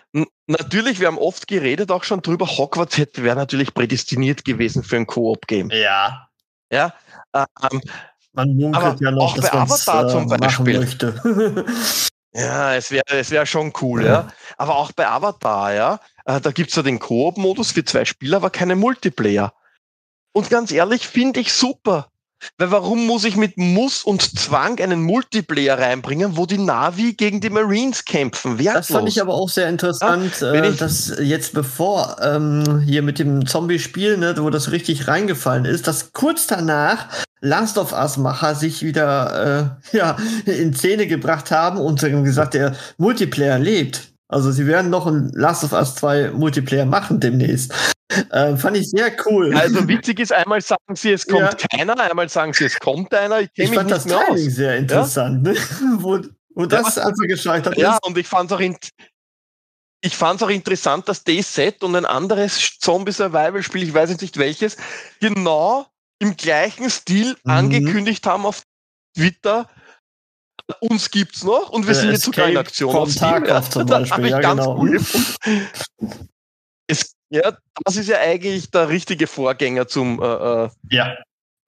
natürlich, wir haben oft geredet auch schon drüber, Hogwarts hätte wäre natürlich prädestiniert gewesen für ein Koop-Game. Ja. Ja. Ähm, Man munkelt ja noch, auch dass bei Avatar äh, zum Beispiel. Möchte. ja, es wäre es wäre schon cool, ja. ja. Aber auch bei Avatar, ja, äh, da gibt's ja den Koop-Modus für zwei Spieler, aber keine Multiplayer. Und ganz ehrlich, finde ich super. Weil warum muss ich mit Muss und Zwang einen Multiplayer reinbringen, wo die Navi gegen die Marines kämpfen? Wertlos. Das fand ich aber auch sehr interessant, ah, äh, dass jetzt bevor ähm, hier mit dem Zombie-Spiel, ne, wo das richtig reingefallen ist, dass kurz danach Last of Us-Macher sich wieder äh, ja, in Szene gebracht haben und gesagt, der Multiplayer lebt. Also sie werden noch ein Last of Us 2 Multiplayer machen demnächst. Äh, fand ich sehr cool. Also witzig ist, einmal sagen sie, es kommt ja. keiner, einmal sagen sie, es kommt einer. Ich, ich fand das Timing aus. sehr interessant, ja? ne? wo, wo das ja. einfach gescheitert ja, ist. Ja, und ich fand es auch, in, ich fand's auch interessant, dass DZ und ein anderes Zombie-Survival-Spiel, ich weiß jetzt nicht welches, genau im gleichen Stil mhm. angekündigt haben auf Twitter, uns gibt's noch und wir sind jetzt sogar in Aktion. Vom Tag ja. auf zum Beispiel, ja, genau. Cool es, ja, das ist ja eigentlich der richtige Vorgänger zum, äh, äh ja.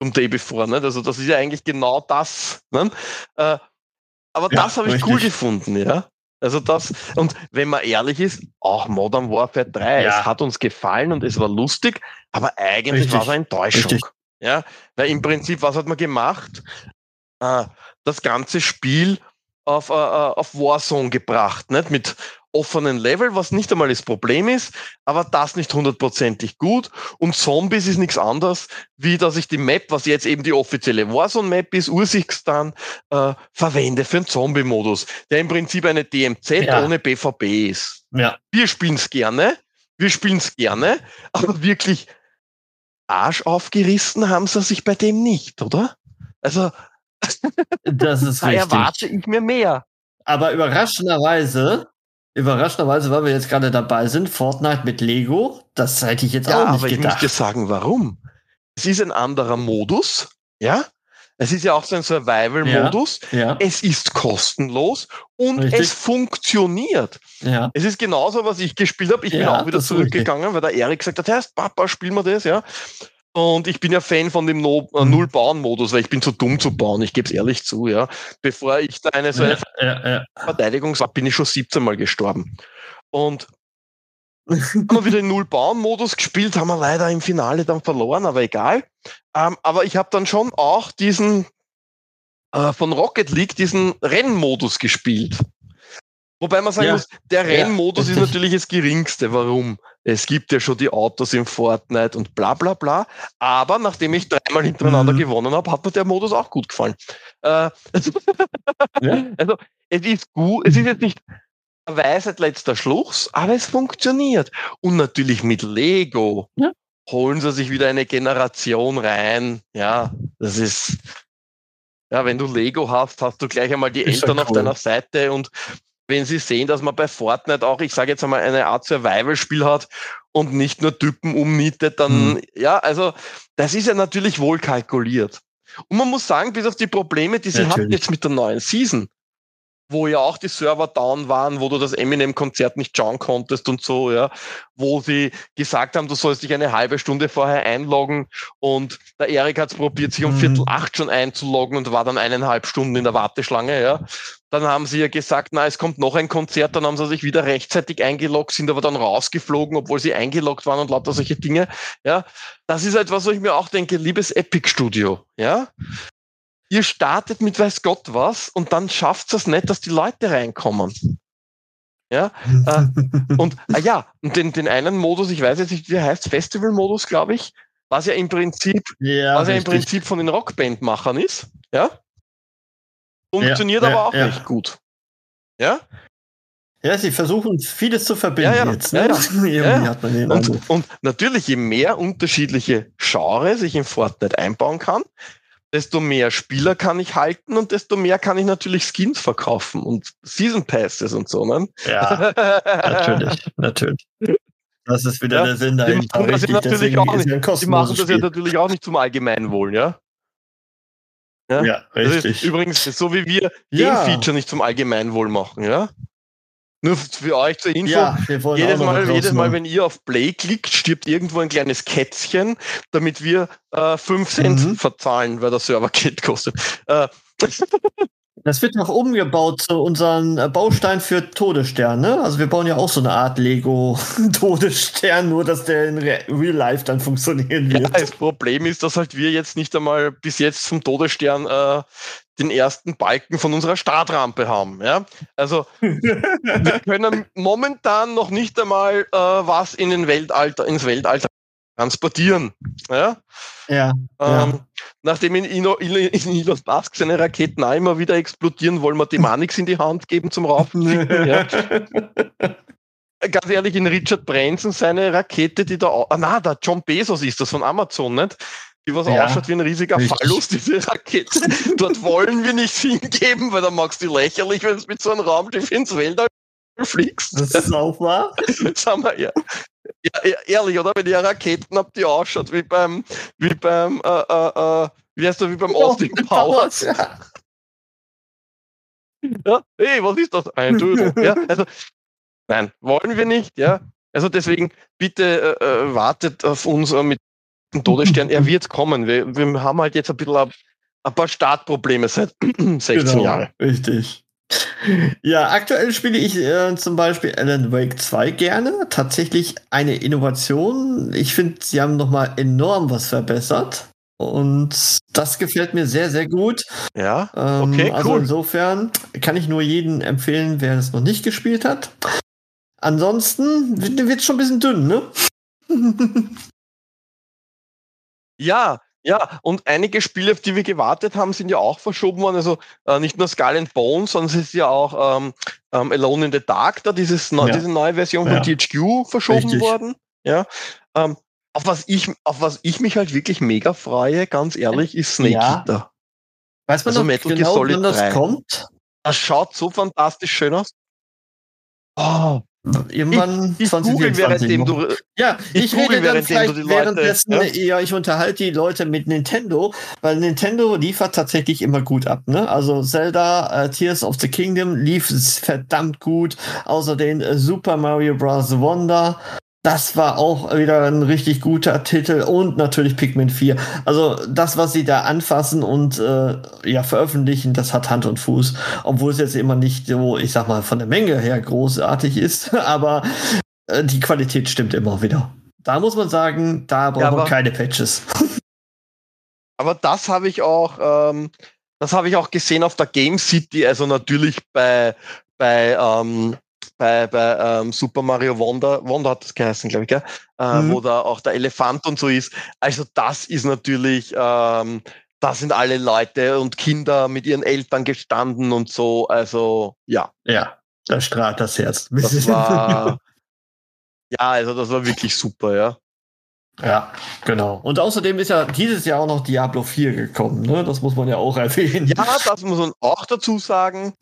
zum Day Before. Ne? Also das ist ja eigentlich genau das. Ne? Äh, aber ja, das habe ich richtig. cool gefunden, ja. Also das, und wenn man ehrlich ist, auch Modern Warfare 3, ja. es hat uns gefallen und es war lustig, aber eigentlich war es eine Enttäuschung. Richtig. Ja, weil im Prinzip, was hat man gemacht? Äh, das ganze Spiel auf, äh, äh, auf Warzone gebracht, nicht? Mit offenen Level, was nicht einmal das Problem ist, aber das nicht hundertprozentig gut. Und Zombies ist nichts anderes, wie dass ich die Map, was jetzt eben die offizielle Warzone-Map ist, Ursichtsstan, äh, verwende für einen Zombie-Modus, der im Prinzip eine DMZ ja. ohne BVB ist. Ja. Wir spielen es gerne, wir spielen es gerne, aber wirklich Arsch aufgerissen haben sie sich bei dem nicht, oder? Also, das ist da richtig. erwarte ich mir mehr. Aber überraschenderweise, überraschenderweise, weil wir jetzt gerade dabei sind, Fortnite mit Lego, das hätte ich jetzt ja, auch nicht aber gedacht. ich muss dir sagen, warum. Es ist ein anderer Modus, ja? Es ist ja auch so ein Survival-Modus. Ja, ja. Es ist kostenlos und richtig. es funktioniert. Ja. Es ist genauso, was ich gespielt habe. Ich bin auch wieder zurückgegangen, weil der Erik gesagt hat, heißt, Papa, spielen wir das, ja. Und ich bin ja Fan von dem no äh, mhm. Null-Bauen-Modus, weil ich bin zu dumm zu bauen. Ich gebe es ehrlich zu, ja. Bevor ich da eine so eine ja, ja, Verteidigung war, bin ich schon 17 Mal gestorben. Und haben wir wieder den Null-Bauen-Modus gespielt, haben wir leider im Finale dann verloren, aber egal. Ähm, aber ich habe dann schon auch diesen äh, von Rocket League, diesen Rennmodus gespielt. Wobei man sagen ja. muss, der Rennmodus ja. ist natürlich das geringste. Warum? Es gibt ja schon die Autos im Fortnite und bla bla bla. Aber nachdem ich dreimal hintereinander mhm. gewonnen habe, hat mir der Modus auch gut gefallen. Äh, also, ja. also es ist gut, es ist jetzt nicht Weisheit letzter Schluss, aber es funktioniert. Und natürlich mit Lego holen sie sich wieder eine Generation rein. Ja, das ist, ja, wenn du Lego hast, hast du gleich einmal die ist Eltern cool. auf deiner Seite und wenn sie sehen, dass man bei Fortnite auch, ich sage jetzt einmal, eine Art Survival-Spiel hat und nicht nur Typen ummietet, dann, mhm. ja, also das ist ja natürlich wohl kalkuliert. Und man muss sagen, bis auf die Probleme, die sie natürlich. hatten jetzt mit der neuen Season, wo ja auch die Server down waren, wo du das Eminem-Konzert nicht schauen konntest und so, ja, wo sie gesagt haben, du sollst dich eine halbe Stunde vorher einloggen und der Erik hat es probiert, sich um mhm. Viertel acht schon einzuloggen und war dann eineinhalb Stunden in der Warteschlange, ja. Dann haben sie ja gesagt, na, es kommt noch ein Konzert, dann haben sie sich wieder rechtzeitig eingeloggt, sind aber dann rausgeflogen, obwohl sie eingeloggt waren und lauter solche Dinge, ja. Das ist etwas, wo ich mir auch denke, liebes Epic Studio, ja ihr startet mit weiß Gott was und dann schafft es nicht, dass die Leute reinkommen. Ja, äh, und ah ja, und den, den einen Modus, ich weiß jetzt nicht, wie der heißt, Festival-Modus, glaube ich, was ja im Prinzip, ja, was ja im Prinzip von den Rockband-Machern ist, ja, funktioniert ja, aber auch ja. nicht gut. Ja? Ja, sie versuchen vieles zu verbinden ja, ja. jetzt. Ne? Ja, und, und, natürlich, je mehr unterschiedliche Genres ich in Fortnite einbauen kann, desto mehr Spieler kann ich halten und desto mehr kann ich natürlich Skins verkaufen und Season Passes und so, ne? Ja, natürlich, natürlich. Das ist wieder ja, der Sinn dahinter. Die machen das, natürlich auch nicht, die machen das ja natürlich auch nicht zum Allgemeinwohl, ja? Ja, ja richtig. übrigens, so wie wir ja. Game-Feature nicht zum Allgemeinwohl machen, ja? Nur für euch zur Info, ja, jedes, Mal, jedes Mal, wenn ihr auf Play klickt, stirbt irgendwo ein kleines Kätzchen, damit wir äh, 5 Cent mhm. verzahlen, weil der Server Geld kostet. Äh. Das wird noch umgebaut zu unserem äh, Baustein für Todesstern, ne? Also wir bauen ja auch so eine Art Lego Todesstern, nur dass der in Real Life dann funktionieren wird. Ja, das Problem ist, dass halt wir jetzt nicht einmal bis jetzt zum Todesstern äh, den ersten Balken von unserer Startrampe haben. Ja? Also wir können momentan noch nicht einmal äh, was in den Weltalter, ins Weltalter transportieren. Ja? Ja, ähm, ja. Nachdem in, in, in Elon Musk seine Raketen auch immer wieder explodieren, wollen wir die Manix in die Hand geben zum Raufen. ja. Ganz ehrlich, in Richard Branson seine Rakete, die da, ah, na, der John Bezos ist das von Amazon, nicht? Die was ja, ausschaut wie ein riesiger richtig. Phallus, diese Rakete. Dort wollen wir nicht hingeben, weil dann magst du lächerlich, wenn du mit so einem Raumschiff ins Weltall fliegst. Das ist auch wahr. Sagen wir, ja. Ja, ehrlich, oder? Wenn ihr Raketen habt, die ausschaut wie beim, wie beim, äh, äh, äh wie heißt das, wie beim Austin Powers. Ja. ja. Hey, was ist das? Ein Dödel. ja, also, nein, wollen wir nicht, ja. Also deswegen, bitte äh, äh wartet auf uns äh, Todesstern, er wird kommen. Wir, wir haben halt jetzt ein bisschen ein, ein paar Startprobleme seit 16 genau, Jahren. Richtig. Ja, aktuell spiele ich äh, zum Beispiel Alan Wake 2 gerne. Tatsächlich eine Innovation. Ich finde, sie haben nochmal enorm was verbessert. Und das gefällt mir sehr, sehr gut. Ja, ähm, okay, ähm, also cool. insofern kann ich nur jeden empfehlen, wer es noch nicht gespielt hat. ansonsten wird es schon ein bisschen dünn, ne? ja, ja, und einige Spiele, auf die wir gewartet haben, sind ja auch verschoben worden. Also äh, nicht nur Skull and Bones, sondern es ist ja auch ähm, ähm, Alone in the Dark, da dieses, ja. diese neue Version von ja. THQ verschoben Richtig. worden. Ja. Ähm, auf was ich, auf was ich mich halt wirklich mega freue, ganz ehrlich, ist Snake ja. Eater. Weiß man also noch Metal genau, Solid wann das 3. kommt? Das schaut so fantastisch schön aus. Oh, Irgendwann ich, ich 2024. Google, du, ja, ich, ich rede dann vielleicht Leute, währenddessen, ja? ja? ich unterhalte die Leute mit Nintendo, weil Nintendo liefert tatsächlich immer gut ab. Ne? Also Zelda, äh, Tears of the Kingdom lief verdammt gut. Außerdem äh, Super Mario Bros. Wonder das war auch wieder ein richtig guter Titel und natürlich Pikmin 4. Also das, was sie da anfassen und äh, ja veröffentlichen, das hat Hand und Fuß. Obwohl es jetzt immer nicht so, ich sag mal, von der Menge her großartig ist, aber äh, die Qualität stimmt immer wieder. Da muss man sagen, da braucht ja, man keine Patches. Aber das habe ich auch, ähm, das habe ich auch gesehen auf der Game City, also natürlich bei, bei ähm, bei, bei ähm, Super Mario Wonder, Wonder hat das geheißen, glaube ich, gell? Äh, mhm. wo da auch der Elefant und so ist. Also das ist natürlich, ähm, da sind alle Leute und Kinder mit ihren Eltern gestanden und so. Also ja. Ja, da strahlt das Herz. Das war, ja, also das war wirklich super, ja. Ja, genau. Und außerdem ist ja dieses Jahr auch noch Diablo 4 gekommen, ne? Das muss man ja auch erwähnen. Ja, das muss man auch dazu sagen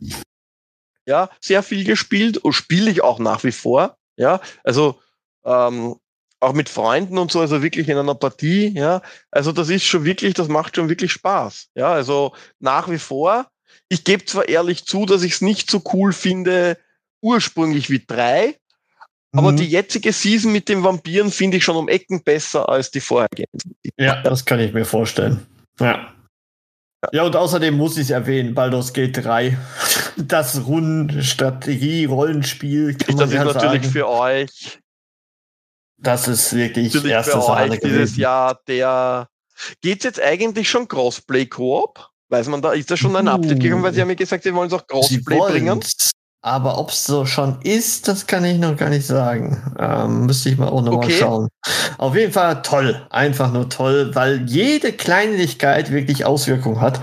ja, sehr viel gespielt und spiele ich auch nach wie vor. Ja, also ähm, auch mit Freunden und so, also wirklich in einer Partie, ja. Also das ist schon wirklich, das macht schon wirklich Spaß. Ja, also nach wie vor. Ich gebe zwar ehrlich zu, dass ich es nicht so cool finde, ursprünglich wie drei, mhm. aber die jetzige Season mit den Vampiren finde ich schon um Ecken besser als die vorhergehenden. Ja, das kann ich mir vorstellen. Ja. Ja, und außerdem muss ich es erwähnen, Baldur's Gate 3, das Rundenstrategie-Rollenspiel. Das ist natürlich sagen. für euch. Das ist wirklich natürlich erste Sahne euch dieses Jahr der. Geht's jetzt eigentlich schon Crossplay Koop? Weiß man da, ist da schon ein Update gekommen, weil sie haben mir gesagt, sie wollen es auch Crossplay bringen. Aber ob es so schon ist, das kann ich noch gar nicht sagen. Ähm, müsste ich mal auch nochmal okay. schauen. Auf jeden Fall toll. Einfach nur toll, weil jede Kleinigkeit wirklich Auswirkungen hat.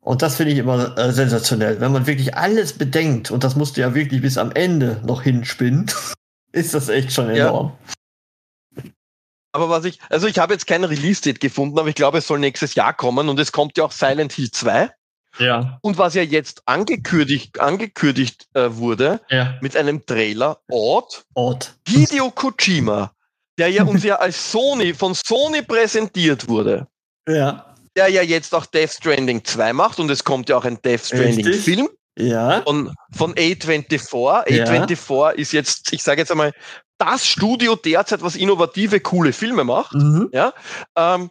Und das finde ich immer äh, sensationell. Wenn man wirklich alles bedenkt, und das musst du ja wirklich bis am Ende noch hinspinnen, ist das echt schon enorm. Ja. Aber was ich, also ich habe jetzt kein Release-Date gefunden, aber ich glaube, es soll nächstes Jahr kommen und es kommt ja auch Silent Hill 2. Ja. Und was ja jetzt angekündigt, angekündigt äh, wurde, ja. mit einem Trailer, Ort, Ort. Hideo Kojima, der ja uns ja als Sony, von Sony präsentiert wurde. Ja. Der ja jetzt auch Death Stranding 2 macht und es kommt ja auch ein Death Stranding Film. Ja. Von, von A24. A24 ja. ist jetzt, ich sage jetzt einmal, das Studio derzeit, was innovative, coole Filme macht. Mhm. Ja. Ähm,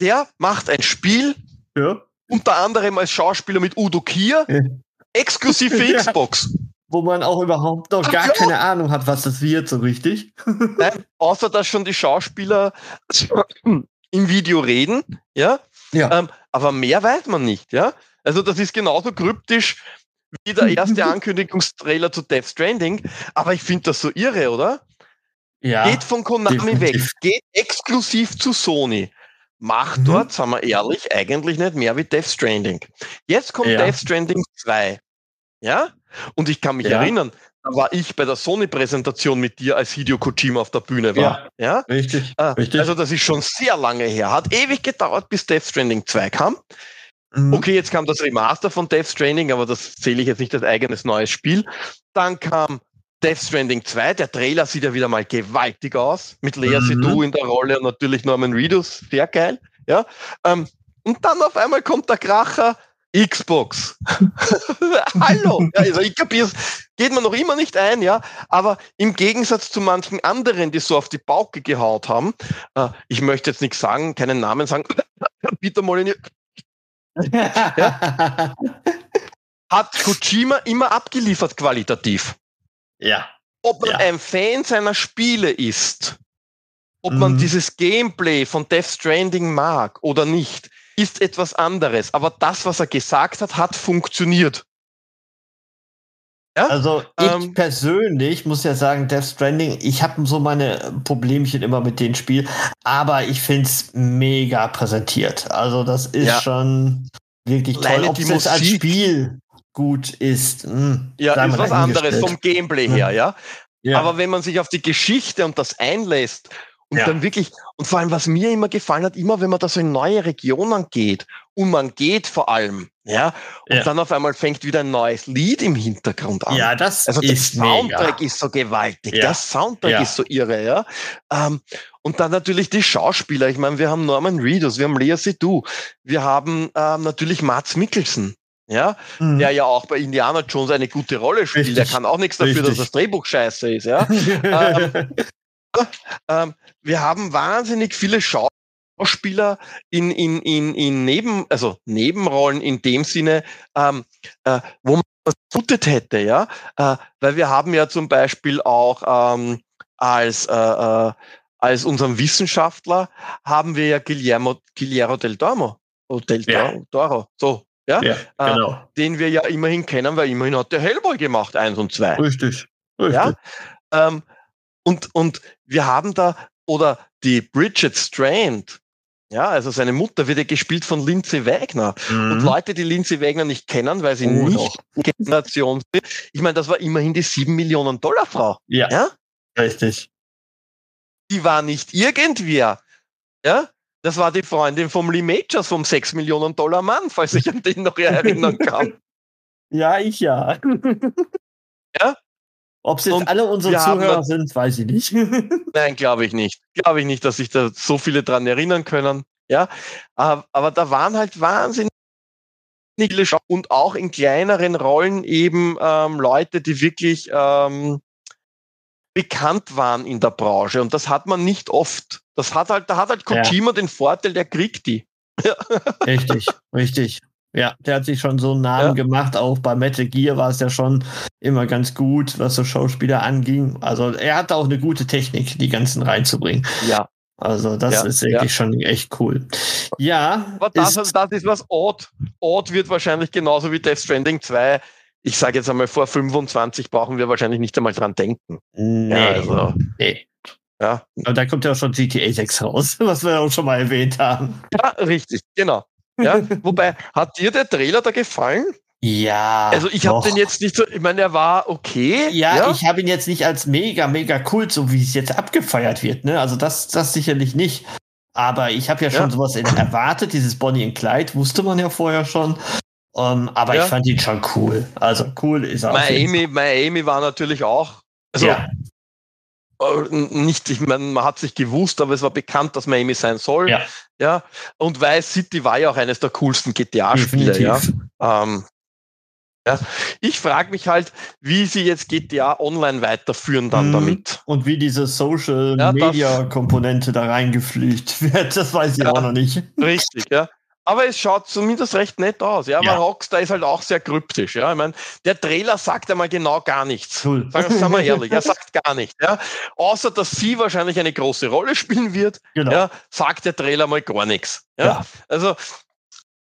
der macht ein Spiel, ja. Unter anderem als Schauspieler mit Udo Kier, ja. exklusiv für Xbox. Wo man auch überhaupt noch gar ja. keine Ahnung hat, was das wird, so richtig. Nein, außer dass schon die Schauspieler im Video reden, ja. ja. Ähm, aber mehr weiß man nicht, ja. Also das ist genauso kryptisch wie der erste Ankündigungstrailer zu Death Stranding. Aber ich finde das so irre, oder? Ja. Geht von Konami definitiv. weg, geht exklusiv zu Sony macht mhm. dort, sagen wir ehrlich, eigentlich nicht mehr wie Death Stranding. Jetzt kommt ja. Death Stranding 2. Ja? Und ich kann mich ja. erinnern, da war ich bei der Sony-Präsentation mit dir, als Hideo Kojima auf der Bühne war. Ja, ja? Richtig, ah, richtig. Also das ist schon sehr lange her. Hat ewig gedauert, bis Death Stranding 2 kam. Mhm. Okay, jetzt kam das Remaster von Death Stranding, aber das zähle ich jetzt nicht als eigenes neues Spiel. Dann kam Death Stranding 2, der Trailer sieht ja wieder mal gewaltig aus, mit Lea mhm. Seydoux in der Rolle und natürlich Norman Reedus, sehr geil. Ja? Ähm, und dann auf einmal kommt der Kracher, Xbox. Hallo! Ja, also ich kapiere geht mir noch immer nicht ein, ja. Aber im Gegensatz zu manchen anderen, die so auf die Pauke gehaut haben, äh, ich möchte jetzt nichts sagen, keinen Namen sagen, Peter Molyneux, ja, hat Kojima immer abgeliefert qualitativ. Ja. Ob man ja. ein Fan seiner Spiele ist, ob mhm. man dieses Gameplay von Death Stranding mag oder nicht, ist etwas anderes. Aber das, was er gesagt hat, hat funktioniert. Ja? Also ich ähm, persönlich muss ja sagen, Death Stranding, ich habe so meine Problemchen immer mit dem Spiel, aber ich finde es mega präsentiert. Also das ist ja. schon wirklich toll. Ob es als Spiel gut ist. Hm, ja, ist was anderes vom Gameplay her, ja. ja. Aber wenn man sich auf die Geschichte und das einlässt und ja. dann wirklich, und vor allem, was mir immer gefallen hat, immer wenn man da so in neue Regionen geht und man geht vor allem, ja, und ja. dann auf einmal fängt wieder ein neues Lied im Hintergrund an. Ja, das also ist der Soundtrack mega. ist so gewaltig, ja. der Soundtrack ist so irre, ja. Ähm, und dann natürlich die Schauspieler. Ich meine, wir haben Norman Reedus, wir haben Lea Seydoux, wir haben ähm, natürlich Mats Mikkelsen. Ja, mhm. der ja auch bei Indiana Jones eine gute Rolle spielt. Richtig. Der kann auch nichts dafür, Richtig. dass das Drehbuch scheiße ist. Ja, ähm, ähm, wir haben wahnsinnig viele Schauspieler in, in, in, in Neben, also Nebenrollen in dem Sinne, ähm, äh, wo man was gutet hätte, ja, äh, weil wir haben ja zum Beispiel auch ähm, als äh, äh als unseren Wissenschaftler haben wir ja Guillermo, Guillermo del Toro, oh, del ja. Toro, so, ja, ja äh, genau. den wir ja immerhin kennen, weil immerhin hat der Hellboy gemacht, eins und zwei. Richtig, richtig. Ja? Ähm, und, und wir haben da, oder die Bridget Strand, ja, also seine Mutter wird ja gespielt von Lindsay Wagner. Mhm. Und Leute, die Lindsay Wagner nicht kennen, weil sie oh, nicht Generation sind, ich meine, das war immerhin die sieben Millionen Dollar Frau. Ja. ja? Richtig. Die war nicht irgendwer. Ja? Das war die Freundin vom Lee Majors, vom 6 Millionen Dollar Mann, falls ich an den noch erinnern kann. ja, ich ja. ja? Ob es jetzt und alle unsere Zuhörer sind, weiß ich nicht. Nein, glaube ich nicht. Glaube ich nicht, dass sich da so viele dran erinnern können. Ja, aber, aber da waren halt wahnsinnig viele Show und auch in kleineren Rollen eben ähm, Leute, die wirklich ähm, bekannt waren in der Branche. Und das hat man nicht oft. Das hat halt, da hat halt Kojima ja. den Vorteil, der kriegt die. richtig, richtig. Ja, der hat sich schon so einen Namen ja. gemacht. Auch bei Metal Gear war es ja schon immer ganz gut, was so Schauspieler anging. Also er hat auch eine gute Technik, die ganzen reinzubringen. Ja. Also das ja, ist wirklich ja. schon echt cool. Ja. Aber das ist, das ist was Odd. Odd wird wahrscheinlich genauso wie Death Stranding 2. Ich sage jetzt einmal, vor 25 brauchen wir wahrscheinlich nicht einmal dran denken. Nee. Also. Nee. Ja. Aber da kommt ja auch schon GTA 6 raus, was wir auch schon mal erwähnt haben. Ja, richtig, genau. Ja, wobei, hat dir der Trailer da gefallen? Ja. Also ich habe den jetzt nicht so, ich meine, er war okay. Ja, ja? ich habe ihn jetzt nicht als mega, mega cool, so wie es jetzt abgefeiert wird. Ne? Also das, das sicherlich nicht. Aber ich habe ja schon ja. sowas erwartet, dieses Bonnie und Clyde wusste man ja vorher schon. Um, ähm, aber ja. ich fand ihn schon cool. Also cool ist er. Miami, Miami war natürlich auch. Also ja. Äh, nicht, ich meine, man hat sich gewusst, aber es war bekannt, dass Miami sein soll. Ja. ja. Und Vice City war ja auch eines der coolsten GTA-Spiele, ja. Ähm, ja. Ich frage mich halt, wie sie jetzt GTA Online weiterführen dann mhm. damit. Und wie diese Social Media Komponente da reingeflücht wird, das weiß ich ja, auch noch nicht. Richtig, ja. Aber es schaut zumindest recht nett aus. Ja, aber ja. Rockstar ist halt auch sehr kryptisch. Ja, ich meine, der Trailer sagt einmal genau gar nichts. Cool. Sagen, wir mal ehrlich, er sagt gar nichts. Ja, außer dass sie wahrscheinlich eine große Rolle spielen wird. Genau. Ja, sagt der Trailer mal gar nichts. Ja, ja. also,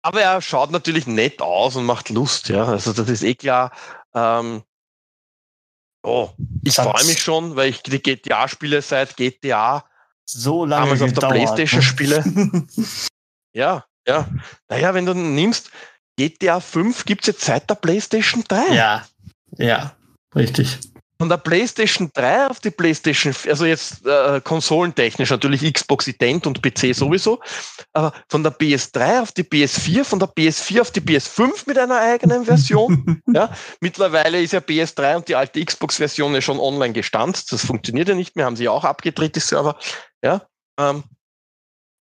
aber er schaut natürlich nett aus und macht Lust. Ja, also das ist eh klar. Ähm, oh, ich freue mich schon, weil ich die GTA-Spiele seit GTA so lange auf der PlayStation spiele. ja, ja, naja, wenn du nimmst, GTA 5 gibt es jetzt seit der PlayStation 3. Ja, ja, richtig. Von der PlayStation 3 auf die PlayStation, also jetzt äh, konsolentechnisch natürlich Xbox ident und PC sowieso, aber von der PS3 auf die PS4, von der PS4 auf die PS5 mit einer eigenen Version. ja, mittlerweile ist ja PS3 und die alte Xbox-Version ja schon online gestanzt. Das funktioniert ja nicht mehr, haben sie auch abgedreht, die Server. Ja, ähm,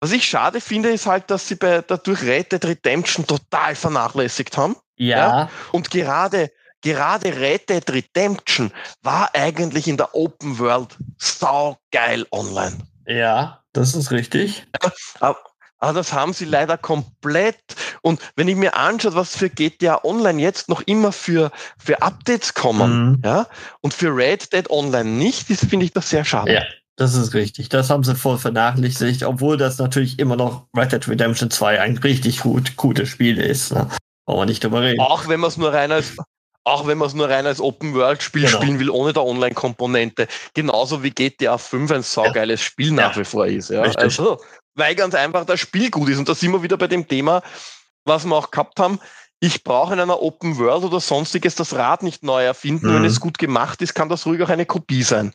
was ich schade finde, ist halt, dass sie bei dadurch Red Dead Redemption total vernachlässigt haben. Ja. ja. Und gerade, gerade Red Dead Redemption war eigentlich in der Open World saugeil online. Ja, das ist richtig. Aber, aber das haben sie leider komplett. Und wenn ich mir anschaue, was für GTA Online jetzt noch immer für, für Updates kommen, mhm. ja, und für Red Dead Online nicht, finde ich das sehr schade. Ja, das ist richtig. Das haben sie voll vernachlässigt, obwohl das natürlich immer noch Red Dead Redemption 2 ein richtig gut, gutes Spiel ist. Ne? Brauchen wir nicht drüber reden. Auch wenn man es nur rein als, Auch wenn man es nur rein als Open-World-Spiel genau. spielen will, ohne der Online-Komponente. Genauso wie GTA 5 ein saugeiles ja. Spiel nach ja. wie vor ist. Ja? Also, weil ganz einfach das Spiel gut ist. Und da sind wir wieder bei dem Thema, was wir auch gehabt haben. Ich brauche in einer Open World oder sonstiges das Rad nicht neu erfinden. Mhm. Wenn es gut gemacht ist, kann das ruhig auch eine Kopie sein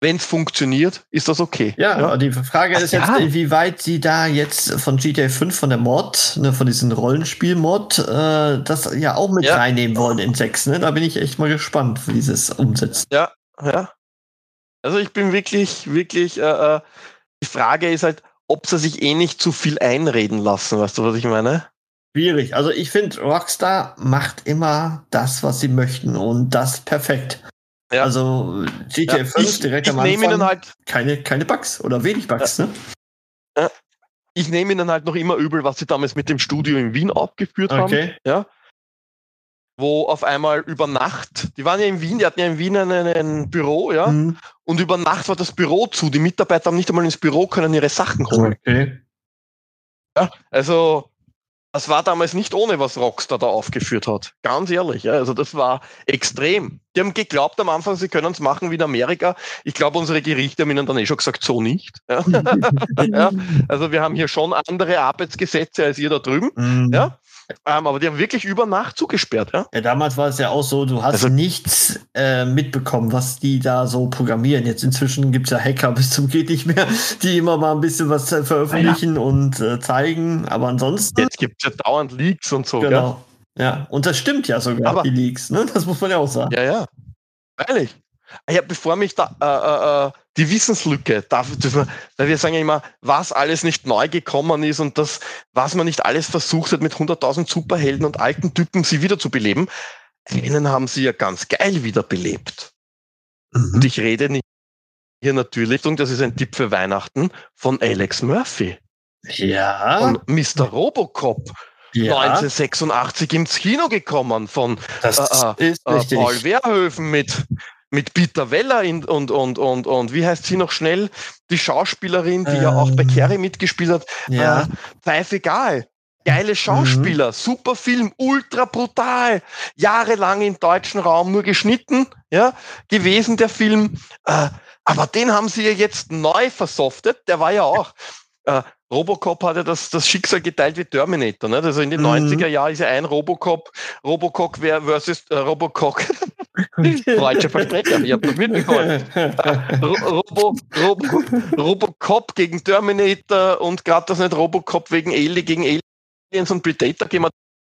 wenn es funktioniert, ist das okay. Ja, ja. die Frage Ach, ist jetzt, ja. inwieweit sie da jetzt von GTA 5, von der Mod, ne, von diesem Rollenspiel-Mod, äh, das ja auch mit ja. reinnehmen wollen in 6. Ne? Da bin ich echt mal gespannt, wie sie es umsetzen. Ja, ja. Also ich bin wirklich, wirklich, äh, äh, die Frage ist halt, ob sie sich eh nicht zu viel einreden lassen, weißt du, was ich meine? Schwierig. Also ich finde, Rockstar macht immer das, was sie möchten und das perfekt. Ja. Also GTA ja. 5 direkt ich, am ich Anfang halt, keine, keine Bugs oder wenig Bugs, ja. ne? Ich nehme ihnen halt noch immer übel, was sie damals mit dem Studio in Wien abgeführt okay. haben. Ja. Wo auf einmal über Nacht, die waren ja in Wien, die hatten ja in Wien ein, ein Büro, ja. Mhm. Und über Nacht war das Büro zu. Die Mitarbeiter haben nicht einmal ins Büro können ihre Sachen holen. Okay. Ja, also das war damals nicht ohne, was Rockstar da aufgeführt hat. Ganz ehrlich. Ja. Also das war extrem. Die haben geglaubt am Anfang, sie können es machen wie in Amerika. Ich glaube, unsere Gerichte haben ihnen dann eh schon gesagt, so nicht. Ja. ja. Also wir haben hier schon andere Arbeitsgesetze als ihr da drüben. Mhm. Ja. Ähm, aber die haben wirklich über Nacht zugesperrt. Ja? ja, damals war es ja auch so, du hast also, nichts äh, mitbekommen, was die da so programmieren. Jetzt inzwischen gibt es ja Hacker bis zum geht nicht mehr, die immer mal ein bisschen was äh, veröffentlichen ja. und äh, zeigen. Aber ansonsten. Jetzt gibt es ja dauernd Leaks und so. Genau. Gell? Ja, und das stimmt ja sogar, aber, die Leaks. Ne? Das muss man ja auch sagen. Ja, ja. Ehrlich. Ja, bevor mich da äh, äh, äh die Wissenslücke, darf, weil wir sagen ja immer, was alles nicht neu gekommen ist und das, was man nicht alles versucht hat, mit 100.000 Superhelden und alten Typen sie wiederzubeleben, einen haben sie ja ganz geil wiederbelebt. Mhm. Und ich rede nicht hier natürlich, und das ist ein Tipp für Weihnachten, von Alex Murphy. Ja. Von Mr. Robocop. Ja. 1986 ins Kino gekommen von äh, äh, äh Paul Wehrhöfen mit mit Peter Weller in, und, und, und, und wie heißt sie noch schnell? Die Schauspielerin, die ähm, ja auch bei ähm, Carrie mitgespielt hat. Ja. Äh, Pfeif egal. Geile Schauspieler, mhm. super Film, ultra brutal. Jahrelang im deutschen Raum nur geschnitten, ja, gewesen der Film. Äh, aber den haben sie ja jetzt neu versoftet. Der war ja auch. Äh, Robocop hat ja das, das Schicksal geteilt wie Terminator. Ne? Also in den mhm. 90er Jahren ist ja ein Robocop, Robocop versus äh, Robocop. Deutscher Versprecher, ich habe das mitbekommen. Robo, Robo, Robocop gegen Terminator und gerade das nicht Robocop wegen Alien gegen Aliens und Predator gehen wir,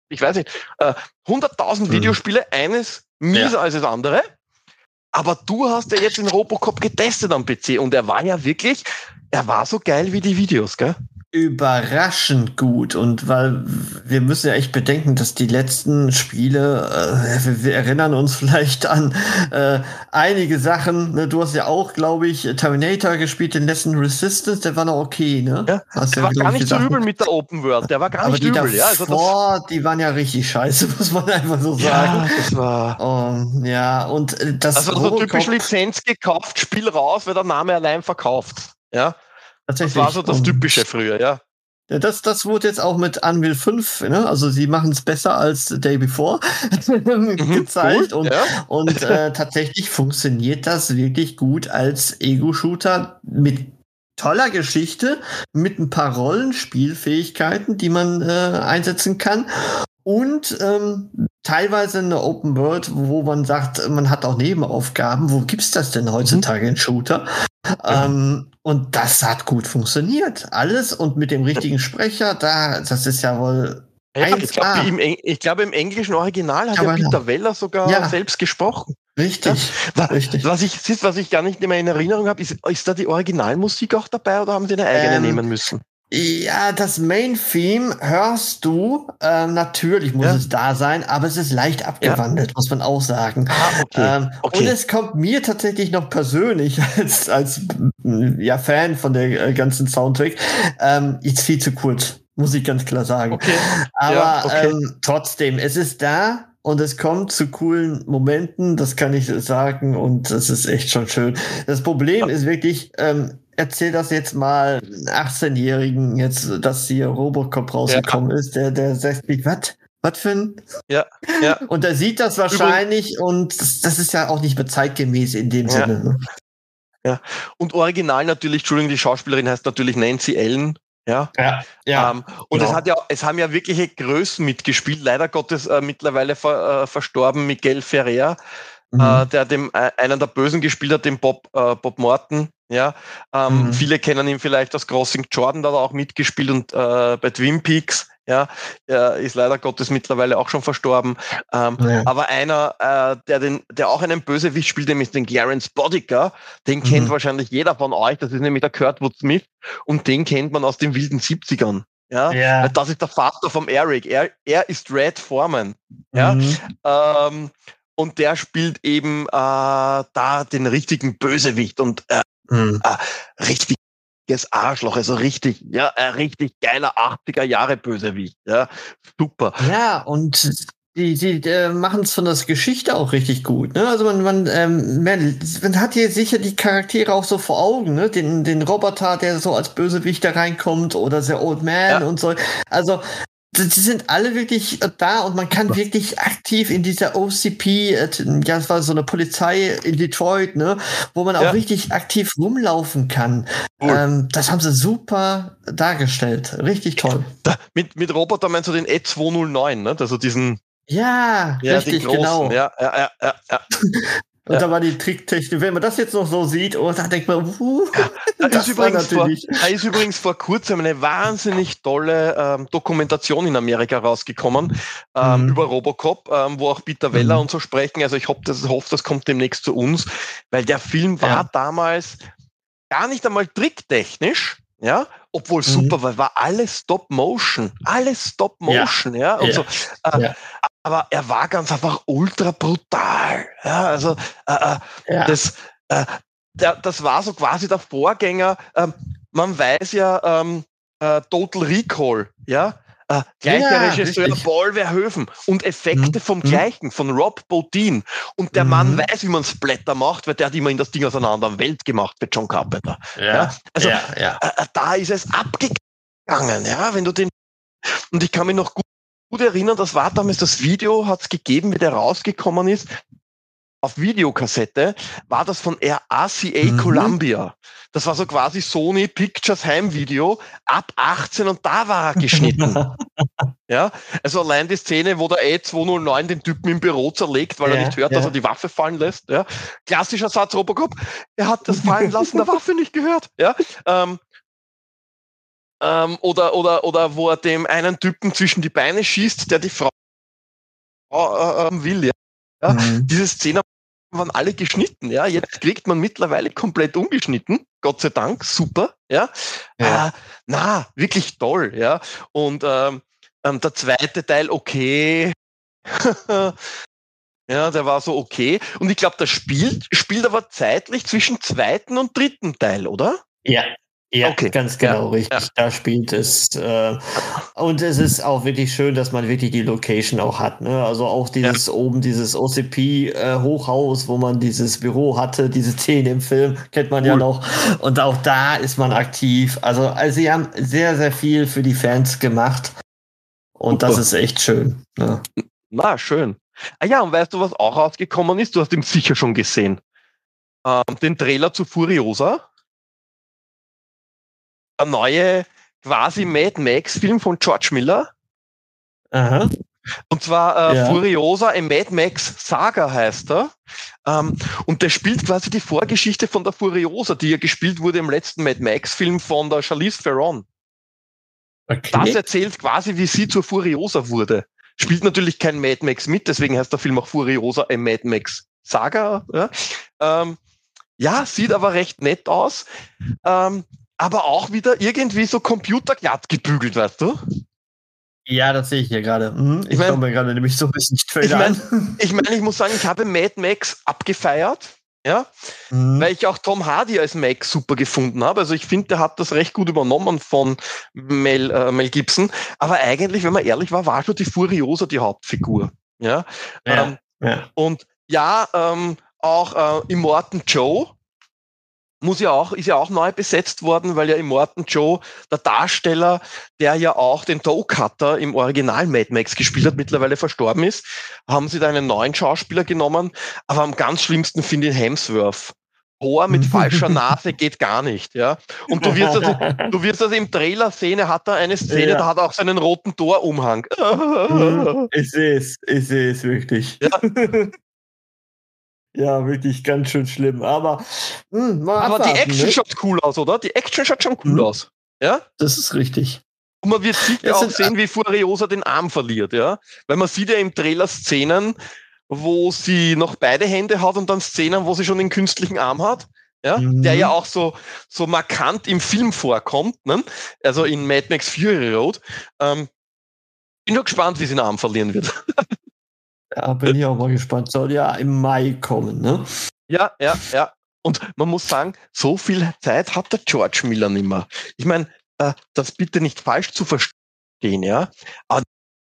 ich weiß nicht, äh, 100.000 mhm. Videospiele, eines mieser ja. als das andere. Aber du hast ja jetzt den Robocop getestet am PC und er war ja wirklich, er war so geil wie die Videos, gell? Überraschend gut und weil wir müssen ja echt bedenken, dass die letzten Spiele, äh, wir, wir, erinnern uns vielleicht an äh, einige Sachen. Ne? Du hast ja auch, glaube ich, Terminator gespielt, den letzten Resistance, der war noch okay, ne? Ja, hast der ja, war gar nicht so übel mit der Open World, der war gar nicht übel. Davor, ja, also die waren ja richtig scheiße, muss man einfach so sagen. Ja, das war. Um, ja, und äh, das. Also so typisch Lizenz gekauft, Spiel raus, weil der Name allein verkauft. Ja. Das war so das Typische früher, ja. Ja, das, das wurde jetzt auch mit Unreal 5, ne? also sie machen es besser als Day Before mhm, gezeigt und, ja. und äh, tatsächlich funktioniert das wirklich gut als Ego-Shooter mit toller Geschichte, mit ein paar Rollenspielfähigkeiten, die man äh, einsetzen kann und ähm, teilweise eine Open World, wo man sagt, man hat auch Nebenaufgaben. Wo gibt's das denn heutzutage mhm. in Shooter? Ja. Ähm, und das hat gut funktioniert. Alles und mit dem richtigen Sprecher, da, das ist ja wohl. Ja, ich glaube, im, glaub, im, englischen Original hat ja Peter Weller sogar ja. selbst gesprochen. Richtig, ja? richtig. Was ich, was ich gar nicht mehr in Erinnerung habe, ist, ist da die Originalmusik auch dabei oder haben sie eine eigene ähm, nehmen müssen? Ja, das Main-Theme hörst du. Ähm, natürlich muss ja. es da sein, aber es ist leicht abgewandelt, ja. muss man auch sagen. Ah, okay. Ähm, okay. Und es kommt mir tatsächlich noch persönlich als, als ja, Fan von der äh, ganzen Soundtrack ähm, jetzt viel zu kurz, muss ich ganz klar sagen. Okay. Aber ja, okay. ähm, trotzdem, es ist da und es kommt zu coolen Momenten, das kann ich sagen, und das ist echt schon schön. Das Problem ist wirklich, ähm, erzähl das jetzt mal 18-Jährigen jetzt, dass hier Robocop rausgekommen ja. ist, der, der sagt, was? Was für ein. Ja, ja. Und er sieht das wahrscheinlich Übrigens, und das, das, ist ja auch nicht mehr zeitgemäß in dem ja. Sinne. Ne? Ja. Und original natürlich, Entschuldigung, die Schauspielerin heißt natürlich Nancy Ellen. Ja, ja, ja ähm, und genau. es hat ja, es haben ja wirkliche Größen mitgespielt. Leider Gottes äh, mittlerweile ver, äh, verstorben Miguel Ferrer, mhm. äh, der dem äh, einen der Bösen gespielt hat, den Bob äh, Bob Morton. Ja, ähm, mhm. viele kennen ihn vielleicht aus Crossing Jordan, da hat er auch mitgespielt und äh, bei Twin Peaks. Ja, er ist leider Gottes mittlerweile auch schon verstorben. Ähm, ja. Aber einer, äh, der den, der auch einen Bösewicht spielt, nämlich den Clarence Bodicker, den mhm. kennt wahrscheinlich jeder von euch. Das ist nämlich der Kurtwood Smith und den kennt man aus den wilden 70ern. Ja, ja. das ist der Vater vom Eric. Er, er ist Red Foreman. Ja, mhm. ähm, und der spielt eben äh, da den richtigen Bösewicht und äh, mhm. äh, richtig Arschloch, also richtig, ja, ein richtig geiler 80er Jahre Bösewicht, ja, super. Ja, und die, die äh, machen es von der Geschichte auch richtig gut. Ne? Also man, man, ähm, man, man hat hier sicher die Charaktere auch so vor Augen, ne? Den, den Roboter, der so als Bösewicht da reinkommt oder der Old Man ja. und so. Also die sind alle wirklich äh, da und man kann wirklich aktiv in dieser OCP, äh, ja, es war so eine Polizei in Detroit, ne, wo man auch ja. richtig aktiv rumlaufen kann. Cool. Ähm, das haben sie super dargestellt. Richtig toll. Da, mit, mit Roboter meinst du den E209, ne? Also diesen. Ja, ja richtig, genau. Ja, ja, ja, ja. Und ja. da war die Tricktechnik. Wenn man das jetzt noch so sieht, oh, da denkt man, uh, ja, da, ist übrigens vor, da ist übrigens vor kurzem eine wahnsinnig tolle ähm, Dokumentation in Amerika rausgekommen ähm, mhm. über Robocop, ähm, wo auch Peter Weller mhm. und so sprechen. Also ich hoffe, das, hoffe, das kommt demnächst zu uns, weil der Film war ja. damals gar nicht einmal tricktechnisch, ja, obwohl mhm. super, weil war alles Stop Motion, alles Stop Motion, ja, ja und so. Äh, aber er war ganz einfach ultra brutal. Ja, also äh, äh, ja. das, äh, der, das war so quasi der Vorgänger. Ähm, man weiß ja ähm, äh, Total Recall, ja. Äh, gleicher ja, Regisseur richtig. Paul Verhoeven und Effekte mhm. vom mhm. gleichen, von Rob Bodine. Und der mhm. Mann weiß, wie man Splatter macht, weil der hat immer in das Ding aus einer anderen Welt gemacht für John Carpenter. Ja, ja? Also ja, ja. Äh, da ist es abgegangen, ja, wenn du den und ich kann mich noch gut gut erinnern, das war damals das Video, hat es gegeben, wie der rausgekommen ist. Auf Videokassette war das von RCA mhm. Columbia. Das war so quasi Sony Pictures Heimvideo ab 18 und da war er geschnitten. ja, also allein die Szene, wo der A209 den Typen im Büro zerlegt, weil ja, er nicht hört, ja. dass er die Waffe fallen lässt. Ja, klassischer Satz Robocop. Er hat das Fallen lassen der Waffe nicht gehört. Ja, ähm, ähm, oder, oder, oder wo er dem einen Typen zwischen die Beine schießt, der die Frau äh, will. Ja? ja? Mhm. Diese Szene waren alle geschnitten. Ja, jetzt kriegt man mittlerweile komplett ungeschnitten. Gott sei Dank, super. Ja, ja. Äh, na wirklich toll. Ja, und ähm, ähm, der zweite Teil okay. ja, der war so okay. Und ich glaube, das spielt spielt aber zeitlich zwischen zweiten und dritten Teil, oder? Ja, ja, okay. ganz genau, ja, richtig. Ja. Da spielt es. Äh, und es ist auch wirklich schön, dass man wirklich die Location auch hat. Ne? Also auch dieses ja. oben, dieses OCP-Hochhaus, äh, wo man dieses Büro hatte, diese Szene im Film, kennt man cool. ja noch. Und auch da ist man aktiv. Also, also sie haben sehr, sehr viel für die Fans gemacht. Und Super. das ist echt schön. Ne? Na, schön. Ah ja, und weißt du, was auch rausgekommen ist? Du hast ihn sicher schon gesehen. Ähm, den Trailer zu Furiosa eine neue quasi Mad Max-Film von George Miller. Aha. Und zwar äh, ja. Furiosa, ein Mad Max Saga heißt er. Ähm, und der spielt quasi die Vorgeschichte von der Furiosa, die ja gespielt wurde im letzten Mad Max-Film von der Charlize Theron. Okay. Das erzählt quasi, wie sie zur Furiosa wurde. Spielt natürlich kein Mad Max mit, deswegen heißt der Film auch Furiosa, ein Mad Max Saga. Ja, ähm, ja sieht aber recht nett aus. Ähm, aber auch wieder irgendwie so computerglatt gebügelt, weißt du? Ja, das sehe ich hier gerade. Mhm. Ich, ich mein, mir gerade nämlich so ein bisschen straight ich mein, an. Ich meine, ich muss sagen, ich habe Mad Max abgefeiert. Ja, mhm. weil ich auch Tom Hardy als Max super gefunden habe. Also ich finde, der hat das recht gut übernommen von Mel, äh, Mel Gibson. Aber eigentlich, wenn man ehrlich war, war schon die Furiosa die Hauptfigur. Ja, ja, ähm, ja. und ja, ähm, auch äh, Immortan Joe muss ja auch, ist ja auch neu besetzt worden, weil ja Immortan Joe, der Darsteller, der ja auch den Toe Cutter im Original Mad Max gespielt hat, mittlerweile verstorben ist, haben sie da einen neuen Schauspieler genommen. Aber am ganz schlimmsten finde ich Hemsworth. Thor mit falscher Nase geht gar nicht, ja. Und du wirst das, du wirst das im Trailer sehen, er hat da eine Szene, ja. da hat er auch seinen roten Torumhang. Ich sehe es, ich sehe es wirklich. Ja. ja. wirklich ganz schön schlimm. Aber, mh, hm, Aber die Action ne? schaut cool aus, oder? Die Action schaut schon cool mhm. aus. Ja? Das ist richtig. Und man wird sicher auch sehen, wie Furiosa den Arm verliert, ja. Weil man sieht ja im Trailer Szenen, wo sie noch beide Hände hat und dann Szenen, wo sie schon den künstlichen Arm hat. Ja, mhm. der ja auch so, so markant im Film vorkommt, ne? also in Mad Max Fury Road. Ähm, bin nur gespannt, wie sie den Arm verlieren wird. ja, bin ich auch mal gespannt. Soll ja im Mai kommen, ne? Ja, ja, ja. Und man muss sagen, so viel Zeit hat der George Miller nicht mehr. Ich meine, äh, das bitte nicht falsch zu verstehen, ja. Aber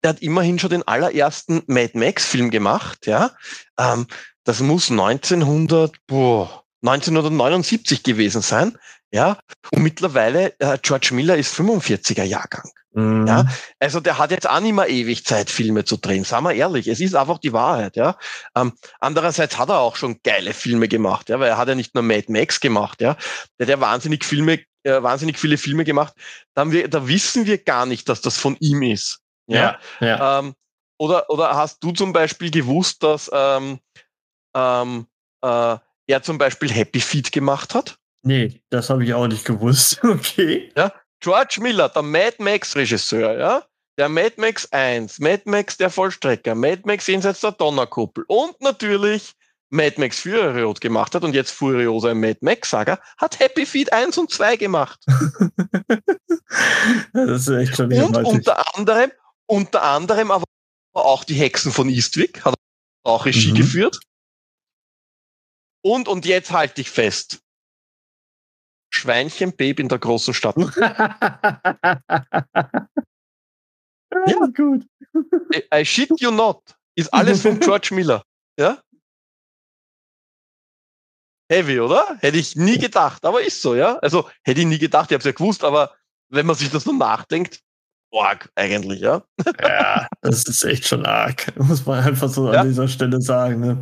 der hat immerhin schon den allerersten Mad Max-Film gemacht, ja. Ähm, das muss 1900, boah, 1979 gewesen sein, ja. Und mittlerweile, äh, George Miller ist 45er Jahrgang. Mhm. Ja, also der hat jetzt auch nicht mehr ewig Zeit, Filme zu drehen. Sagen wir ehrlich, es ist einfach die Wahrheit. Ja, ähm, andererseits hat er auch schon geile Filme gemacht, ja, weil er hat ja nicht nur Mad Max gemacht, ja, der hat ja wahnsinnig Filme, äh, wahnsinnig viele Filme gemacht. Da, haben wir, da wissen wir gar nicht, dass das von ihm ist. Ja. ja, ja. Ähm, oder, oder hast du zum Beispiel gewusst, dass ähm, ähm, äh, er zum Beispiel Happy Feet gemacht hat? Nee, das habe ich auch nicht gewusst. Okay. Ja, George Miller, der Mad Max Regisseur, ja, der Mad Max 1, Mad Max der Vollstrecker, Mad Max jenseits der Donnerkuppel und natürlich Mad Max Fury Road gemacht hat und jetzt Furiosa im Mad Max Saga, hat Happy Feet 1 und 2 gemacht. das ist echt schon Und unter anderem, unter anderem aber auch die Hexen von Eastwick, hat auch Regie mhm. geführt. Und, und jetzt halte ich fest. Schweinchenbabe in der großen Stadt. ja, gut. I, I shit you not. Ist alles von George Miller. Ja? Heavy, oder? Hätte ich nie gedacht, aber ist so, ja? Also hätte ich nie gedacht, ich habe es ja gewusst, aber wenn man sich das nur nachdenkt, arg eigentlich, ja. Ja, das ist echt schon arg, muss man einfach so ja. an dieser Stelle sagen. Ne?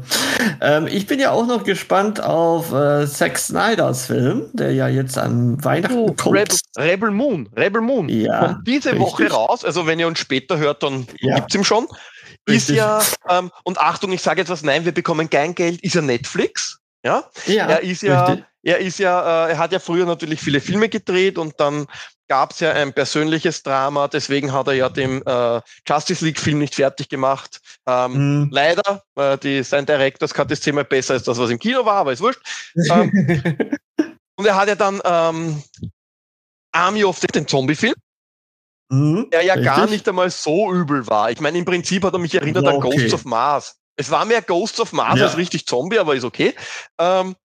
Ähm, ich bin ja auch noch gespannt auf äh, Zack Snyders Film, der ja jetzt an Weihnachten oh, kommt. Rebel, Rebel, Moon, Rebel Moon. Ja, kommt diese richtig. Woche raus, also wenn ihr uns später hört, dann ja. es ihm schon. Ist richtig. ja, ähm, und Achtung, ich sage jetzt was, nein, wir bekommen kein Geld, ist ja Netflix. Ja, ja er ist ja, richtig. er ist ja, äh, er hat ja früher natürlich viele Filme gedreht und dann gab es ja ein persönliches Drama, deswegen hat er ja den äh, Justice League-Film nicht fertig gemacht. Ähm, mhm. Leider, äh, die, sein Director's Cut ist zehnmal besser als das, was im Kino war, aber ist wurscht. Ähm, und er hat ja dann ähm, Army of the, den Zombie-Film, mhm, der ja richtig? gar nicht einmal so übel war. Ich meine, im Prinzip hat er mich erinnert ja, okay. an Ghosts of Mars. Es war mehr Ghosts of Mars ja. als richtig Zombie, aber ist okay. Ähm,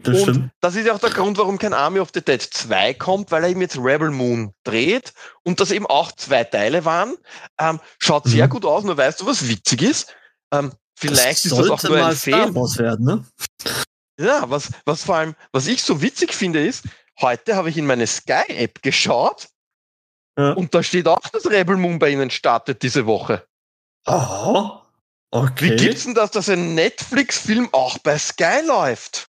das und stimmt. das ist ja auch der Grund, warum kein Army of the Dead 2 kommt, weil er eben jetzt Rebel Moon dreht und das eben auch zwei Teile waren. Ähm, schaut sehr mhm. gut aus, nur weißt du, was witzig ist? Ähm, vielleicht das ist das auch nur ein Fehl. Werden, ne? Ja, was, was vor allem, was ich so witzig finde, ist, heute habe ich in meine Sky-App geschaut ja. und da steht auch, dass Rebel Moon bei Ihnen startet diese Woche. Aha. Okay. Wie gibt's denn das, dass ein Netflix-Film auch bei Sky läuft?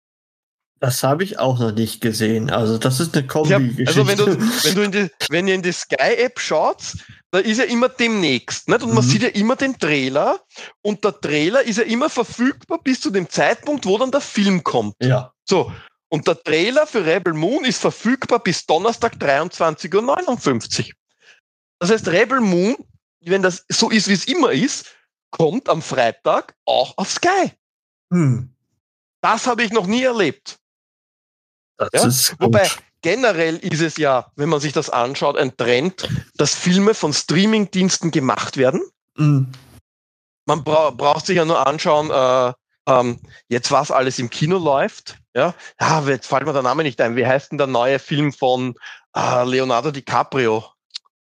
Das habe ich auch noch nicht gesehen. Also das ist eine Kombi-Geschichte. Also wenn du, wenn du in die, wenn ihr in die Sky-App schaut, da ist ja immer demnächst, nicht? Und mhm. man sieht ja immer den Trailer und der Trailer ist ja immer verfügbar bis zu dem Zeitpunkt, wo dann der Film kommt. Ja. So. Und der Trailer für Rebel Moon ist verfügbar bis Donnerstag 23.59 Uhr. Das heißt, Rebel Moon, wenn das so ist, wie es immer ist, kommt am Freitag auch auf Sky. Hm. Das habe ich noch nie erlebt. Das ja? ist Wobei generell ist es ja, wenn man sich das anschaut, ein Trend, dass Filme von Streamingdiensten gemacht werden. Mhm. Man bra braucht sich ja nur anschauen, äh, ähm, jetzt was alles im Kino läuft. Ja, ja jetzt fällt mir der Name nicht ein. Wie heißt denn der neue Film von äh, Leonardo DiCaprio?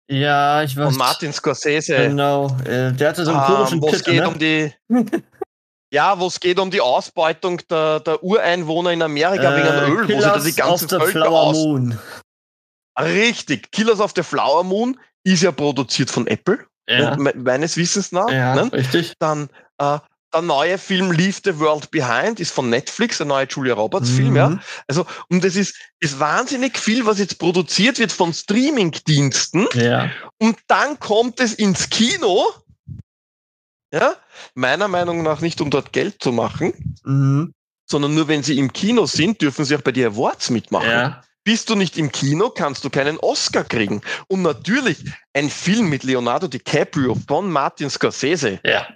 Ja, ich weiß. Von Martin Scorsese. Genau. Äh, der hatte so einen ähm, komischen Titel, geht ne? um die Ja, wo es geht um die Ausbeutung der, der Ureinwohner in Amerika Äh, wegen Öl, wo sie da die Killers ganzen of the Völker Flower aus... Moon. Richtig, Killers of the Flower Moon ist ja produziert von Apple, Ja, me- meines Wissens nach. ja ne? richtig. Dann äh, der neue Film Leave the World Behind ist von Netflix, der neue Julia Roberts Film, Mhm. ja. Also, und das ist, ist wahnsinnig viel, was jetzt produziert wird von Streaming-Diensten. Ja. Und dann kommt es ins Kino. Ja, meiner Meinung nach nicht, um dort Geld zu machen, Mhm. sondern nur wenn sie im Kino sind, dürfen sie auch bei den Awards mitmachen. Ja. Bist du nicht im Kino, kannst du keinen Oscar kriegen. Und natürlich ein Film mit Leonardo DiCaprio von Martin Scorsese. Ja.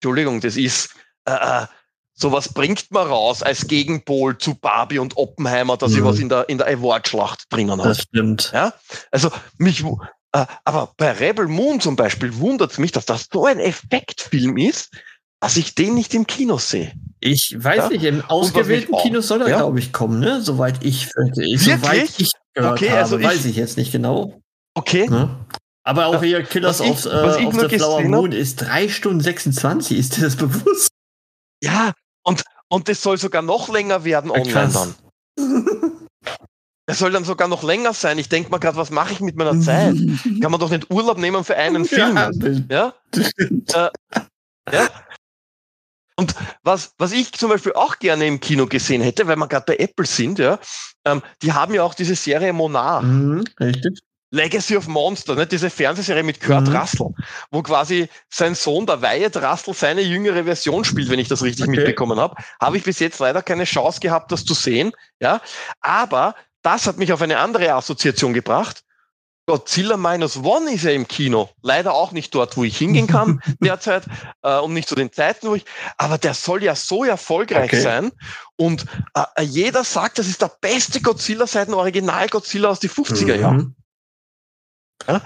Entschuldigung, das ist äh, äh, sowas bringt man raus als Gegenpol zu Barbie und Oppenheimer, dass ich Mhm. was in der in der Award-Schlacht drinnen habe. Das stimmt. Ja, also mich, aber bei Rebel Moon zum Beispiel wundert es mich, dass das so ein Effektfilm ist, dass ich den nicht im Kino sehe. Ich weiß Ja. nicht, im ausgewählten Kino soll er, ja. glaube ich, kommen, ne? Soweit ich, Wirklich? soweit ich gehört Okay, habe, also ich- weiß ich jetzt nicht genau. Okay. Ne? Aber auch hier Killers ich- of, äh, was ich of nur the Flower Moon ist 3 Stunden 26. Ist dir das bewusst? Ja, und, und das soll sogar noch länger werden online krass. dann. Das soll dann sogar noch länger sein. Ich denke mal gerade, was mache ich mit meiner Zeit? Kann man doch nicht Urlaub nehmen für einen Film. Ja, Ja? das stimmt. Ja? Und was, was ich zum Beispiel auch gerne im Kino gesehen hätte, weil wir gerade bei Apple sind, ja, ähm, die haben ja auch diese Serie Monarch, Mhm, richtig. Legacy of Monster, ne, diese Fernsehserie mit Kurt Mhm. Russell, wo quasi sein Sohn, der Wyatt Russell, seine jüngere Version spielt, wenn ich das richtig Okay. mitbekommen habe. Habe ich bis jetzt leider keine Chance gehabt, das zu sehen. Ja, aber das hat mich auf eine andere Assoziation gebracht. Godzilla Minus One ist ja im Kino. Leider auch nicht dort, wo ich hingehen kann derzeit äh, und nicht zu den Zeiten, wo ich. Aber der soll ja so erfolgreich Okay. sein und äh, jeder sagt, das ist der beste Godzilla seit dem Original Godzilla aus den 50er Jahren Mhm.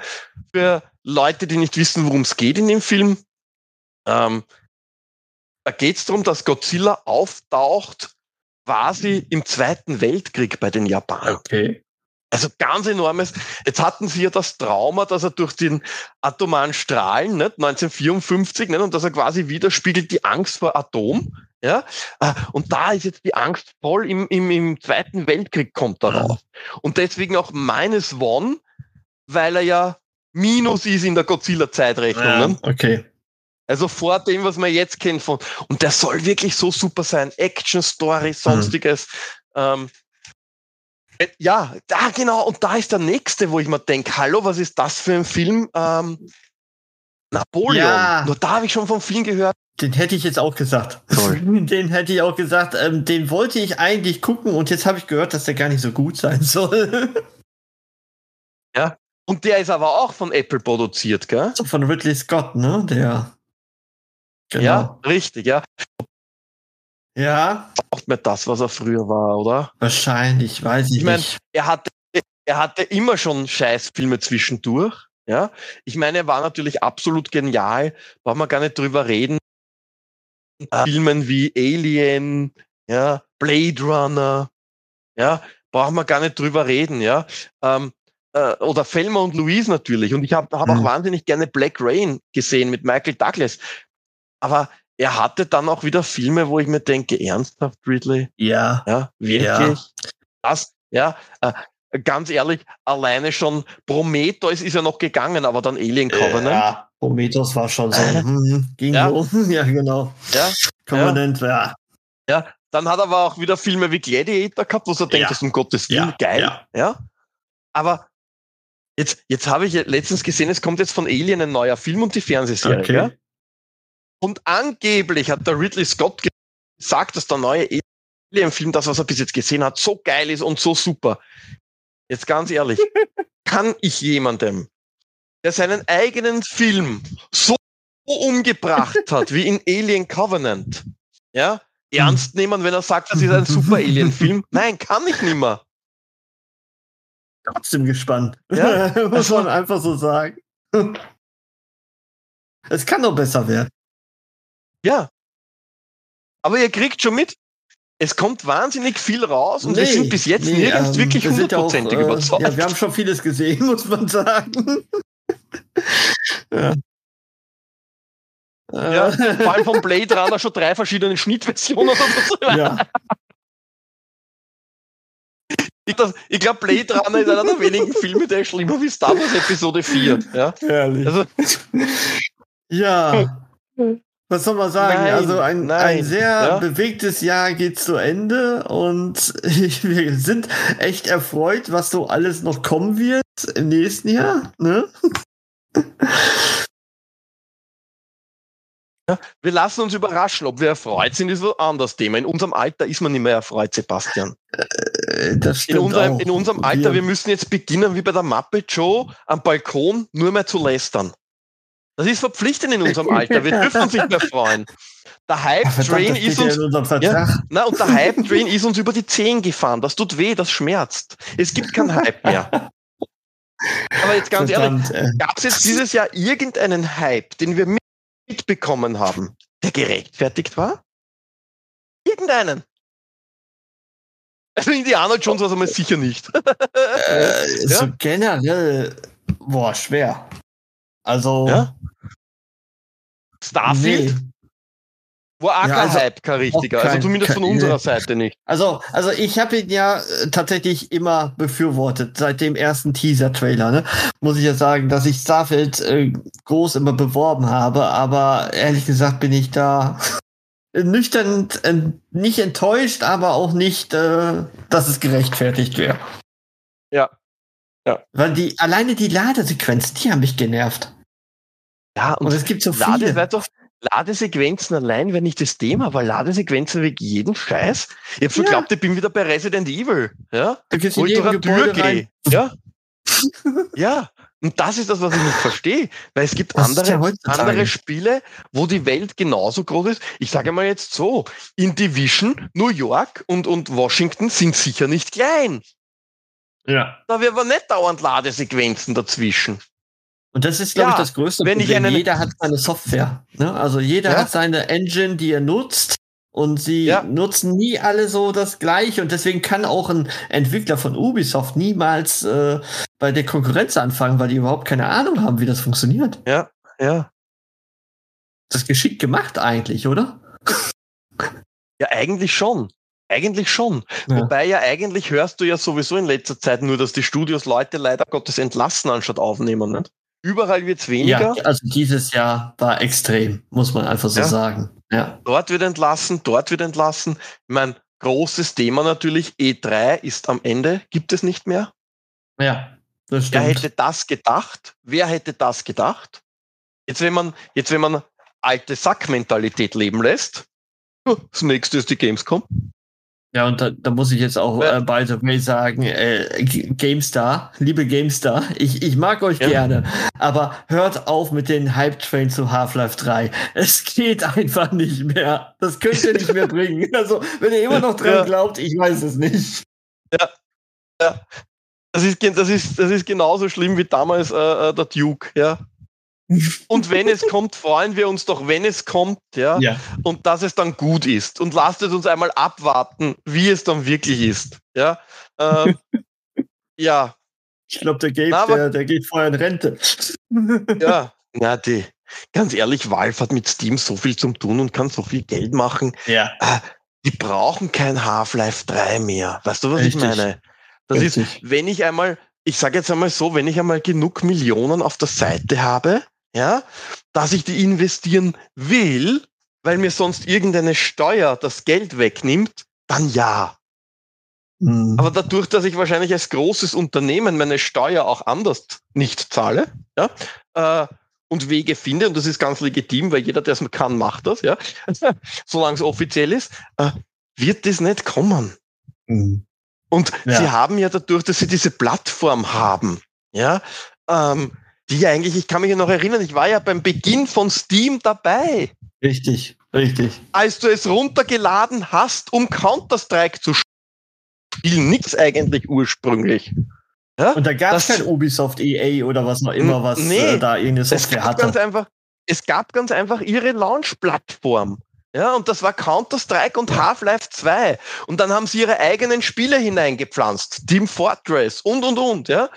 für Leute, die nicht wissen, worum es geht in dem Film. Ähm, da geht es darum, dass Godzilla auftaucht quasi im Zweiten Weltkrieg bei den Japanern. Okay. Also ganz enormes. Jetzt hatten sie ja das Trauma, dass er durch den atomaren Strahlen, nicht, 1954, nicht, und dass er quasi widerspiegelt die Angst vor Atom. Ja, Äh, und da ist jetzt die Angst voll im, im, im Zweiten Weltkrieg kommt da raus. Und deswegen auch minus one, weil er ja Minus ist in der Godzilla-Zeitrechnung. Ja, okay. Also vor dem, was man jetzt kennt von. Und der soll wirklich so super sein. Action, Story, sonstiges. Ähm, äh, ja, da genau. Und da ist der nächste, wo ich mir denke, hallo, was ist das für ein Film? Ähm, Napoleon. Ja. Nur da habe ich schon von vielen gehört. Den hätte ich jetzt auch gesagt. Toll. Den hätte ich auch gesagt. Ähm, den wollte ich eigentlich gucken und jetzt habe ich gehört, dass der gar nicht so gut sein soll. Und der ist aber auch von Apple produziert, gell? So Von Ridley Scott, ne? Der. Genau. Ja, richtig, ja. Ja, Braucht mir das, was er früher war, oder? wahrscheinlich, weiß ich, Ich mein, nicht. er hatte, er hatte immer schon Scheißfilme zwischendurch. Ja, ich meine, er war natürlich absolut genial. Brauchen wir gar nicht drüber reden. Äh, Filmen wie Alien, ja, Blade Runner, ja, brauchen wir gar nicht drüber reden, ja. Ähm, äh, oder Felmer und Louise natürlich. Und ich habe hab Mhm. auch wahnsinnig gerne Black Rain gesehen mit Michael Douglas. Aber er hatte dann auch wieder Filme, wo ich mir denke, ernsthaft, Ridley? Ja. Ja, wirklich? Das, ja, äh, ganz ehrlich, alleine schon Prometheus ist ja noch gegangen, aber dann Alien Covenant. Ja, Prometheus war schon so. hm, ging Ja. so. Ja, genau. Ja. Covenant, ja. Dann hat er aber auch wieder Filme wie Gladiator gehabt, wo denkst, Ja. das ist um Gottes Willen Ja, geil. ja. Ja. Aber jetzt, jetzt habe ich letztens gesehen, es kommt jetzt von Alien ein neuer Film und die Fernsehserie. Okay. Und angeblich hat der Ridley Scott gesagt, dass der neue Alien-Film, das, was er bis jetzt gesehen hat, so geil ist und so super. Jetzt ganz ehrlich, kann ich jemandem, der seinen eigenen Film so umgebracht hat wie in Alien Covenant, ja, ernst nehmen, wenn er sagt, das ist ein super Alien-Film? Nein, kann ich nimmer. Trotzdem gespannt. Ja, Muss man einfach so sagen. Es kann doch besser werden. Ja. Aber ihr kriegt schon mit, es kommt wahnsinnig viel raus und wir Nee, sind bis jetzt nee, nirgends ähm, wirklich wir sind ja hundertprozentig äh, überzeugt. Ja, wir haben schon vieles gesehen, muss man sagen. ja. Ja, vor allem vom Blade Runner schon drei verschiedene Schnittversionen oder so. Ja. Ich, ich glaube, Blade Runner ist einer der wenigen Filme, der ist schlimmer wie Star Wars Episode 4. Ja, Herrlich. Also, ja. Was soll man sagen? Nein, also ein, nein, ein sehr ja? bewegtes Jahr geht zu Ende und wir sind echt erfreut, was so alles noch kommen wird im nächsten Jahr. Ne? Ja, wir lassen uns überraschen. Ob wir erfreut sind, ist ein anderes Thema. In unserem Alter ist man nicht mehr erfreut, Sebastian. Äh, das stimmt in, unserem, in unserem Alter, wir, wir müssen jetzt beginnen, wie bei der Muppet Show, am Balkon nur mehr zu lästern. Das ist verpflichtend in unserem Alter. Wir dürfen uns nicht mehr freuen. Der Hype-Train ist uns. Ja, na, und der Hype-Train ist uns über die Zehen gefahren. Das tut weh, das schmerzt. Es gibt keinen Hype mehr. Aber jetzt ganz Verdammt, ehrlich, gab es jetzt dieses Jahr irgendeinen Hype, den wir mitbekommen haben, der gerechtfertigt war? Irgendeinen. Also Indiana Jones war es einmal sicher nicht. äh, ja? So generell, boah, schwer. Also. Ja? Starfield? Nee. War auch ja, also, Hype, kein richtiger. Also kein, also zumindest von unserer. Seite nicht. Also, also ich habe ihn ja äh, tatsächlich immer befürwortet, seit dem ersten Teaser-Trailer. Ne? Muss ich ja sagen, dass ich Starfield äh, groß immer beworben habe, aber ehrlich gesagt bin ich da nüchtern äh, nicht enttäuscht, aber auch nicht, äh, dass es gerechtfertigt wäre. Ja. Ja. Weil die, alleine die Ladesequenzen, die haben mich genervt. Ja, und, und es gibt so viele. Lade, Ladesequenzen allein wäre nicht das Thema, aber Ladesequenzen wegen jeden Scheiß. Ich habe schon ja. geglaubt, ich bin wieder bei Resident Evil. Ja? Ich durch eine Tür gehe. Ja. ja. Und das ist das, was ich nicht verstehe. Weil es gibt andere, andere Spiele, wo die Welt genauso groß ist. Ich sage mal jetzt so, in Division, New York und, und Washington sind sicher nicht klein. Ja. Da wir aber nicht dauernd Ladesequenzen dazwischen. Und das ist, glaube ja, ich, das größte Problem. Jeder hat seine Software. Ne? Also jeder ja. hat seine Engine, die er nutzt. Und sie ja. nutzen nie alle so das Gleiche. Und deswegen kann auch ein Entwickler von Ubisoft niemals äh, bei der Konkurrenz anfangen, weil die überhaupt keine Ahnung haben, wie das funktioniert. Ja, ja. Das ist geschickt gemacht eigentlich, oder? Ja, eigentlich schon. Eigentlich schon. Ja. Wobei ja eigentlich hörst du ja sowieso in letzter Zeit nur, dass die Studios Leute leider Gottes entlassen anstatt aufnehmen. Nicht? Überall wird es weniger. Ja, also dieses Jahr war extrem, muss man einfach so ja. sagen. Ja. Dort wird entlassen, dort wird entlassen. Ich meine, großes Thema natürlich, E3 ist am Ende, gibt es nicht mehr. Ja, das stimmt. Wer hätte das gedacht? Wer hätte das gedacht? Jetzt, wenn man, jetzt, wenn man alte Sackmentalität leben lässt, das nächste ist die Gamescom. Ja, und da, da muss ich jetzt auch äh, by the way sagen, äh, GameStar, liebe GameStar, ich, ich mag euch ja. gerne, aber hört auf mit den Hype-Train zu Half-Life 3. Es geht einfach nicht mehr. Das könnt ihr nicht mehr bringen. Also, wenn ihr immer noch dran ja. glaubt, ich weiß es nicht. Ja. ja. Das ist, das ist, das ist genauso schlimm wie damals äh, äh der Duke, ja. Und wenn es kommt, freuen wir uns doch, wenn es kommt, ja? ja, und dass es dann gut ist. Und lasst es uns einmal abwarten, wie es dann wirklich ist. Ja. Ähm, ja. Ich glaube, der Gabe, der, der geht vorher in Rente. ja, na, die, ganz ehrlich, Valve hat mit Steam so viel zum tun und kann so viel Geld machen. Ja. Äh, die brauchen kein Half-Life 3 mehr. Weißt du, was Richtig. ich meine? Das Richtig. ist, wenn ich einmal, ich sage jetzt einmal so, wenn ich einmal genug Millionen auf der Seite habe, ja, dass ich die investieren will, weil mir sonst irgendeine Steuer das Geld wegnimmt, dann ja. Mhm. Aber dadurch, dass ich wahrscheinlich als großes Unternehmen meine Steuer auch anders nicht zahle, ja, äh, und Wege finde, und das ist ganz legitim, weil jeder, der es kann, macht das, ja, solange es offiziell ist, äh, wird das nicht kommen. Mhm. Und ja. sie haben ja dadurch, dass sie diese Plattform haben, ja, ähm, die eigentlich, ich kann mich ja noch erinnern, ich war ja beim Beginn von Steam dabei. Richtig, richtig. Als du es runtergeladen hast, um Counter-Strike zu spielen, nichts eigentlich ursprünglich. Ja? Und da gab es kein Ubisoft EA oder was noch immer, was nee, äh, da irgendeine Software hatte. Ganz einfach, es gab ganz einfach ihre Launch-Plattform. Ja, und das war Counter-Strike und Half-Life 2. Und dann haben sie ihre eigenen Spiele hineingepflanzt. Team Fortress und, und, und, ja.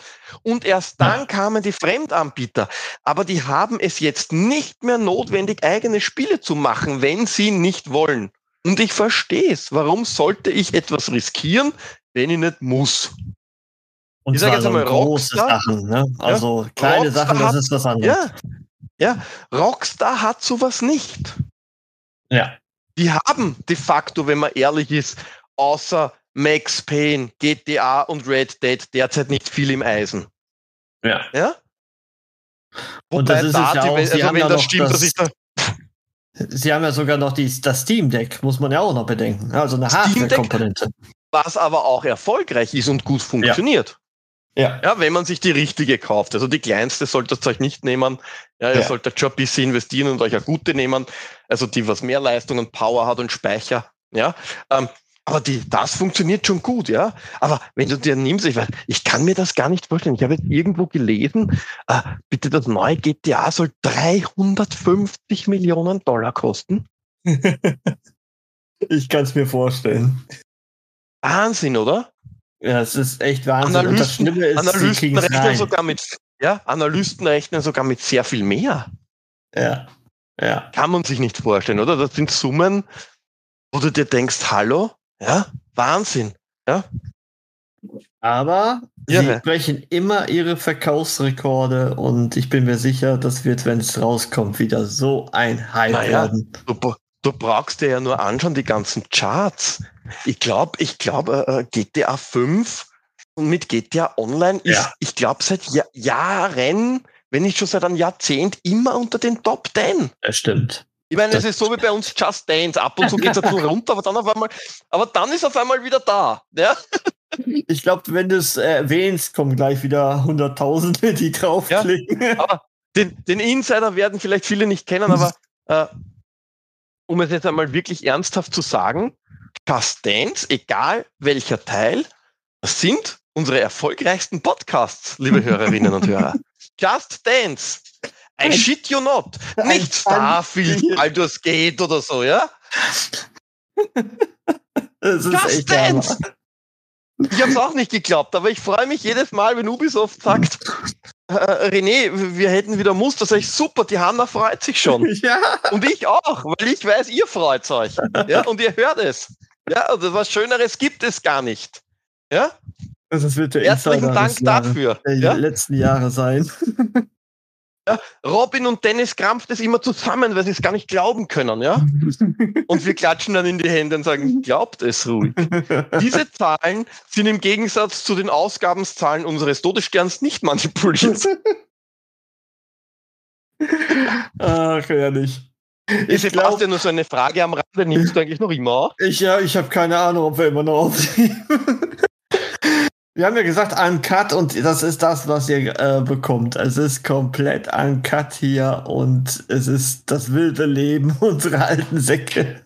Und erst dann kamen die Fremdanbieter. Aber die haben es jetzt nicht mehr notwendig, eigene Spiele zu machen, wenn sie nicht wollen. Und ich verstehe es. Warum sollte ich etwas riskieren, wenn ich nicht muss? Und ich sage jetzt einmal große Rockstar, Sachen, ne? Also ja, kleine Rockstar Sachen, das hat, ist was anderes. Ja, ja, Rockstar hat sowas nicht. Ja. Die haben de facto, wenn man ehrlich ist, außer Max Payne, GTA und Red Dead derzeit nicht viel im Eisen. Ja. Ja? Und das ist da, es ja auch, die, also wenn das stimmt, das, dass ich da. Sie haben ja sogar noch die, das Steam Deck, muss man ja auch noch bedenken. Also eine Hardware-Komponente. Was aber auch erfolgreich ist und gut funktioniert. Ja. ja, wenn man sich die richtige kauft. Also die kleinste solltet ihr euch nicht nehmen. Ja, ihr ja. solltet schon ein bisschen investieren und euch eine gute nehmen. Also die, was mehr Leistung und Power hat und Speicher. Ja, ähm, aber die, das funktioniert schon gut, ja. Aber wenn du dir nimmst, ich, weiß, ich kann mir das gar nicht vorstellen. Ich habe jetzt irgendwo gelesen, äh, bitte das neue GTA soll 350 Millionen Dollar kosten. ich kann es mir vorstellen. Wahnsinn, oder? Ja, es ist echt Wahnsinn. Analysten, das Schlimme ist, Analysten rechnen sogar mit, ja, Analysten rechnen sogar mit sehr viel mehr. Ja. Ja. Kann man sich nicht vorstellen, oder? Das sind Summen, wo du dir denkst, hallo? Ja, Wahnsinn. Ja. Aber ja. sie brechen immer ihre Verkaufsrekorde und ich bin mir sicher, das wird, wenn es rauskommt, wieder so ein Hype naja, werden. Du, du brauchst dir ja nur anschauen, die ganzen Charts. Ich glaube, ich glaube, äh, äh GTA 5 und mit GTA Online ist, ja. ich glaube, seit Jahr, Jahren, wenn nicht schon seit einem Jahrzehnt, immer unter den Top 10. Das stimmt. Ich meine, es ist so wie bei uns Just Dance. Ab und zu geht es ein runter, aber dann auf einmal, aber dann ist auf einmal wieder da. Ja? Ich glaube, wenn du es erwähnst, kommen gleich wieder Hunderttausende, die draufklicken. Ja, aber den, den Insider werden vielleicht viele nicht kennen, aber äh, um es jetzt einmal wirklich ernsthaft zu sagen, Just Dance, egal welcher Teil, das sind unsere erfolgreichsten Podcasts, liebe Hörerinnen und Hörer. Just Dance. I shit you not. Nicht Starfield, Baldur's Gate oder so, ja? Just Dance. Ich habe es auch nicht geglaubt, aber ich freue mich jedes Mal, wenn Ubisoft sagt, äh, René, wir hätten wieder Muster. Sag ich, super, die Hanna freut sich schon. Ja. Und ich auch, weil ich weiß, ihr freut euch. Ja, und ihr hört es. Ja, also was Schöneres gibt es gar nicht. Ja? Das wird der Herzlichen Dank dafür. Der ja? letzten Jahre sein. Ja, Robin und Dennis krampft es immer zusammen, weil sie es gar nicht glauben können, ja? Und wir klatschen dann in die Hände und sagen, glaubt es ruhig. Diese Zahlen sind im Gegensatz zu den Ausgabenzahlen unseres Todessterns nicht manipuliert. Ach, ehrlich. Ich ist glaub, ja nur so eine Frage am Rande, nimmst du eigentlich noch immer? Ich, ja, ich habe keine Ahnung, ob wir immer noch aufnehmen. Wir haben ja gesagt uncut und das ist das, was ihr äh, bekommt. Es ist komplett uncut hier und es ist das wilde Leben unserer alten Säcke.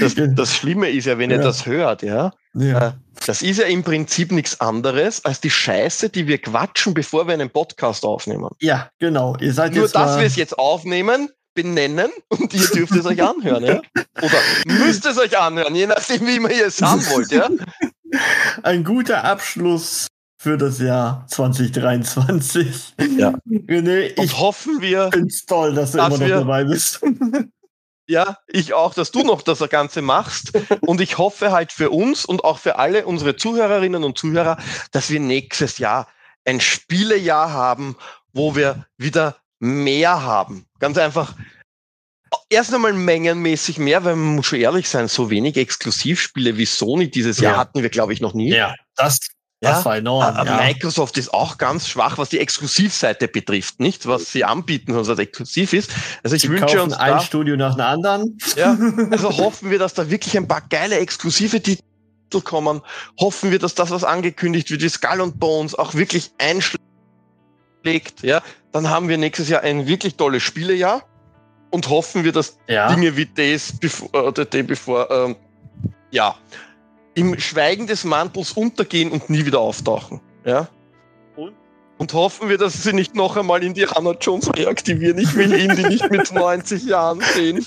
Das, das Schlimme ist ja, wenn ja. ihr das hört, ja, ja. Äh, das ist ja im Prinzip nichts anderes als die Scheiße, die wir quatschen, bevor wir einen Podcast aufnehmen. Ja, genau. Ihr seid Nur, dass wir es jetzt aufnehmen, benennen und ihr dürft es euch anhören, ja? Oder müsst es euch anhören, je nachdem, wie ihr es haben wollt, ja? Ein guter Abschluss für das Jahr 2023. Ja. René, ich und hoffen wir. Find's toll, dass du dass immer noch wir, dabei bist. Ja, ich auch, dass du noch das Ganze machst. Und ich hoffe halt für uns und auch für alle unsere Zuhörerinnen und Zuhörer, dass wir nächstes Jahr ein Spielejahr haben, wo wir wieder mehr haben. Ganz einfach, erst einmal mengenmäßig mehr, weil man muss schon ehrlich sein, so wenig Exklusivspiele wie Sony dieses ja. Jahr hatten wir, glaube ich, noch nie. Ja, das, das ja, war enorm. Ja. Microsoft ist auch ganz schwach, was die Exklusivseite betrifft, nicht was sie anbieten, was exklusiv ist. Also ich sie wünsche uns ein da, Studio nach dem anderen. Ja, also hoffen wir, dass da wirklich ein paar geile exklusive Titel kommen. Hoffen wir, dass das, was angekündigt wird, wie Skull and Bones, auch wirklich einschlägt. Ja, dann haben wir nächstes Jahr ein wirklich tolles Spielejahr und hoffen wir, dass ja. Dinge wie das, bevor, äh, Day bevor, ähm, ja, im Schweigen des Mantels untergehen und nie wieder auftauchen. Ja? Und Und hoffen wir, dass sie nicht noch einmal Indiana Jones reaktivieren. Ich will ihn die nicht mit 90 Jahren sehen.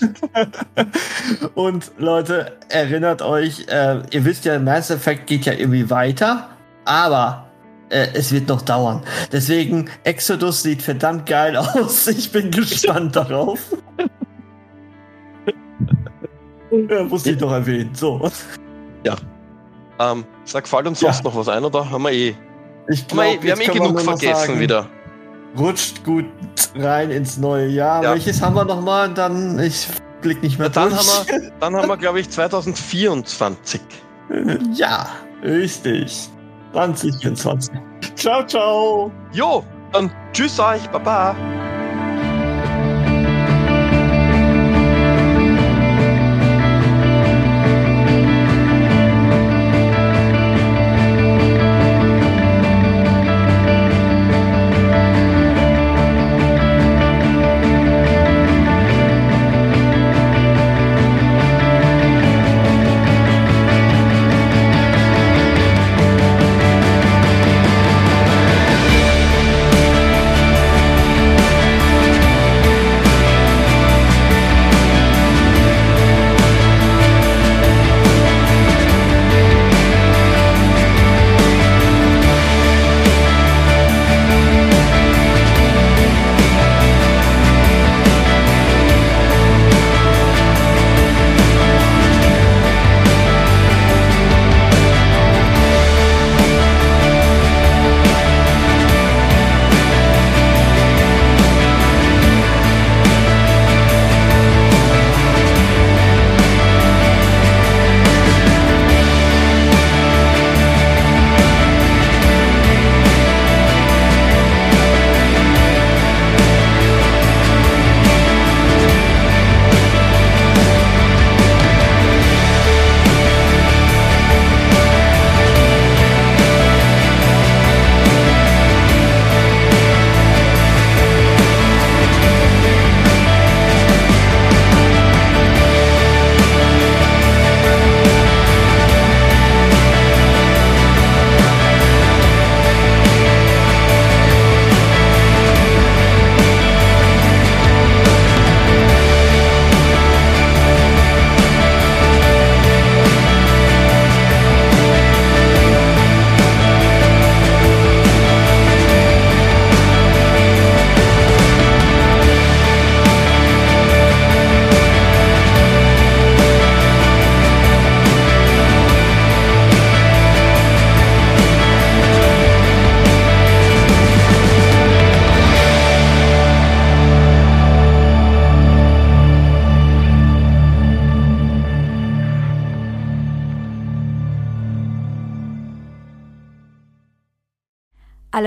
Und Leute, erinnert euch, äh, ihr wisst ja, Mass Effect geht ja irgendwie weiter, aber äh, es wird noch dauern. Deswegen, Exodus sieht verdammt geil aus. Ich bin gespannt darauf. ja, muss ich doch erwähnen. So. Ja. Ähm, sag, fällt uns sonst ja. noch was ein oder haben wir eh? Ich glaub, wir, wir haben eh genug vergessen sagen, wieder. Rutscht gut rein ins neue Jahr. Ja. Welches haben wir nochmal? Dann, ich blick nicht mehr ja, dann durch. Haben wir, dann haben wir, glaube ich, 2024. Ja, richtig. 2024. Ciao, ciao. Jo, dann tschüss euch. Baba.